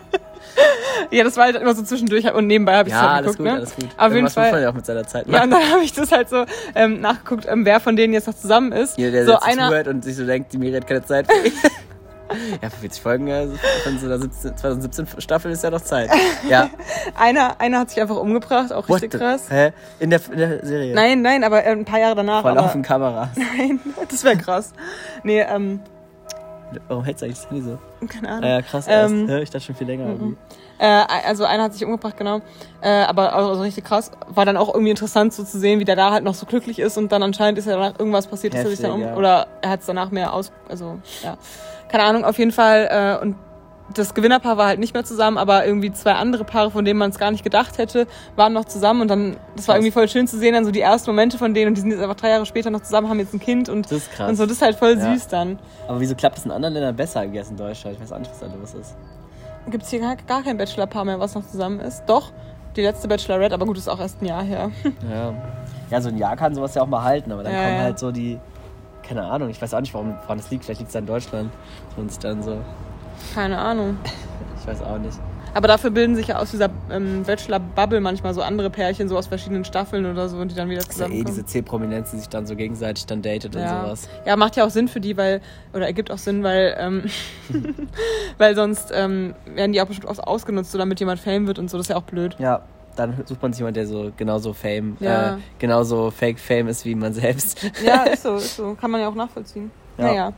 ja, das war halt immer so zwischendurch und nebenbei habe ich es ja, halt alles geguckt. gut, ne? alles gut. Auf jeden Fall. ja auch mit seiner Zeit Ja, und dann habe ich das halt so ähm, nachgeguckt, ähm, wer von denen jetzt noch zusammen ist. Jeder, der so einer, zuhört und sich so denkt, die Miri hat keine Zeit für mich. Ja, für 40 Folgen von so einer 17, 2017 Staffel ist ja noch Zeit. Ja. einer, einer hat sich einfach umgebracht, auch What richtig the- krass. Hä? In der, in der Serie? Nein, nein, aber äh, ein paar Jahre danach. Vor laufenden Kameras. nein, das wäre krass. Nee, ähm, Warum hältst du eigentlich das Handy so? keine Ahnung. Ah ja, krass, erst. Ähm, Hä, ich dachte schon viel länger irgendwie. Äh, also einer hat sich umgebracht, genau. Äh, aber also richtig krass. War dann auch irgendwie interessant so zu sehen, wie der da halt noch so glücklich ist und dann anscheinend ist ja danach irgendwas passiert, dass er sich dann um ja. oder er hat es danach mehr aus, also ja, keine Ahnung. Auf jeden Fall äh, und das Gewinnerpaar war halt nicht mehr zusammen, aber irgendwie zwei andere Paare, von denen man es gar nicht gedacht hätte, waren noch zusammen und dann, das war Krass. irgendwie voll schön zu sehen, dann so die ersten Momente von denen und die sind jetzt einfach drei Jahre später noch zusammen, haben jetzt ein Kind und, Das ist krass. und so, das ist halt voll Ja. süß dann. Aber wieso klappt das in anderen Ländern besser als in Deutschland? Ich weiß auch nicht, was da los ist. Gibt es hier gar, gar kein Bachelorpaar mehr, was noch zusammen ist? Doch, die letzte Bachelorette, aber gut, ist auch erst ein Jahr her. Ja. Ja, so ein Jahr kann sowas ja auch mal halten, aber dann Ja, kommen halt so die. Keine Ahnung, ich weiß auch nicht, warum, woran das liegt. Vielleicht liegt es in Deutschland. Und dann so. Keine Ahnung. Ich weiß auch nicht. Aber dafür bilden sich ja aus dieser ähm, Bachelor-Bubble manchmal so andere Pärchen, so aus verschiedenen Staffeln oder so, und die dann wieder Das ist ja eh zusammenkommen. diese C-Prominenz, die sich dann so gegenseitig dann datet und ja. sowas. ja, macht ja auch Sinn für die, weil, oder ergibt auch Sinn, weil, ähm, weil sonst ähm, werden die auch bestimmt oft ausgenutzt, so damit jemand Fame wird und so, das ist ja auch blöd. Ja, dann sucht man sich jemanden, der so genauso Fame, Ja. äh, genauso Fake Fame ist wie man selbst. Ja, ist so, ist so. Kann man ja auch nachvollziehen. Ja. Naja.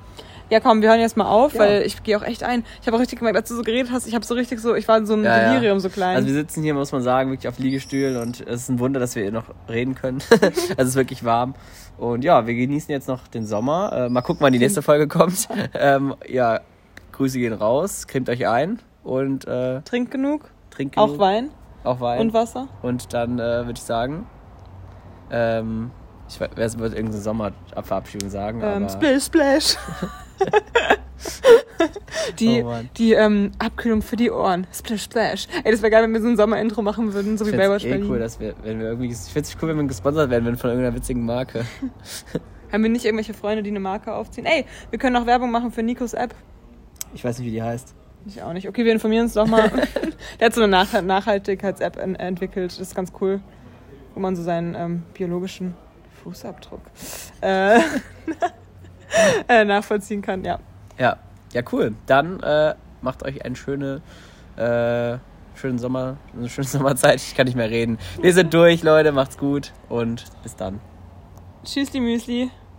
Ja, komm, wir hören jetzt mal auf, Ja. weil ich gehe auch echt ein. Ich habe auch richtig gemerkt, als du so geredet hast, ich habe so richtig so, ich war in so einem Ja. Delirium so klein. Also wir sitzen hier, muss man sagen, wirklich auf Liegestühlen und es ist ein Wunder, dass wir hier noch reden können. also es ist wirklich warm. Und ja, wir genießen jetzt noch den Sommer. Äh, mal gucken, wann die nächste Folge kommt. ähm, ja, Grüße gehen raus, cremt euch ein und äh, Trink genug, trinkt auch genug. Wein Auch Wein. und Wasser. Und dann äh, würde ich sagen, ähm, ich weiß, wer wird irgendeine Sommerverabschiedung sagen, Ähm, aber splash, splash. die Oh die ähm, Abkühlung für die Ohren. Splash, splash. Ey, das wäre geil, wenn wir so ein Sommerintro machen würden, so ich wie Baywatch eh Berlin. cool, dass wir, wenn wir irgendwie, ich finde es cool, wenn wir gesponsert werden würden von irgendeiner witzigen Marke. Haben wir nicht irgendwelche Freunde, die eine Marke aufziehen? Ey, wir können auch Werbung machen für Nikos App. Ich weiß nicht, wie die heißt. Ich auch nicht. Okay, wir informieren uns doch mal. Der hat so eine Nach Nachhaltigkeits-App en entwickelt. Das ist ganz cool. Wo man so seinen ähm, biologischen Fußabdruck äh, äh, nachvollziehen kann, ja. Ja, ja, cool. Dann äh, macht euch eine schöne, äh, schönen Sommer, eine schöne Sommerzeit. Ich kann nicht mehr reden. Wir sind durch, Leute. Macht's gut und bis dann. Tschüss, die Müsli.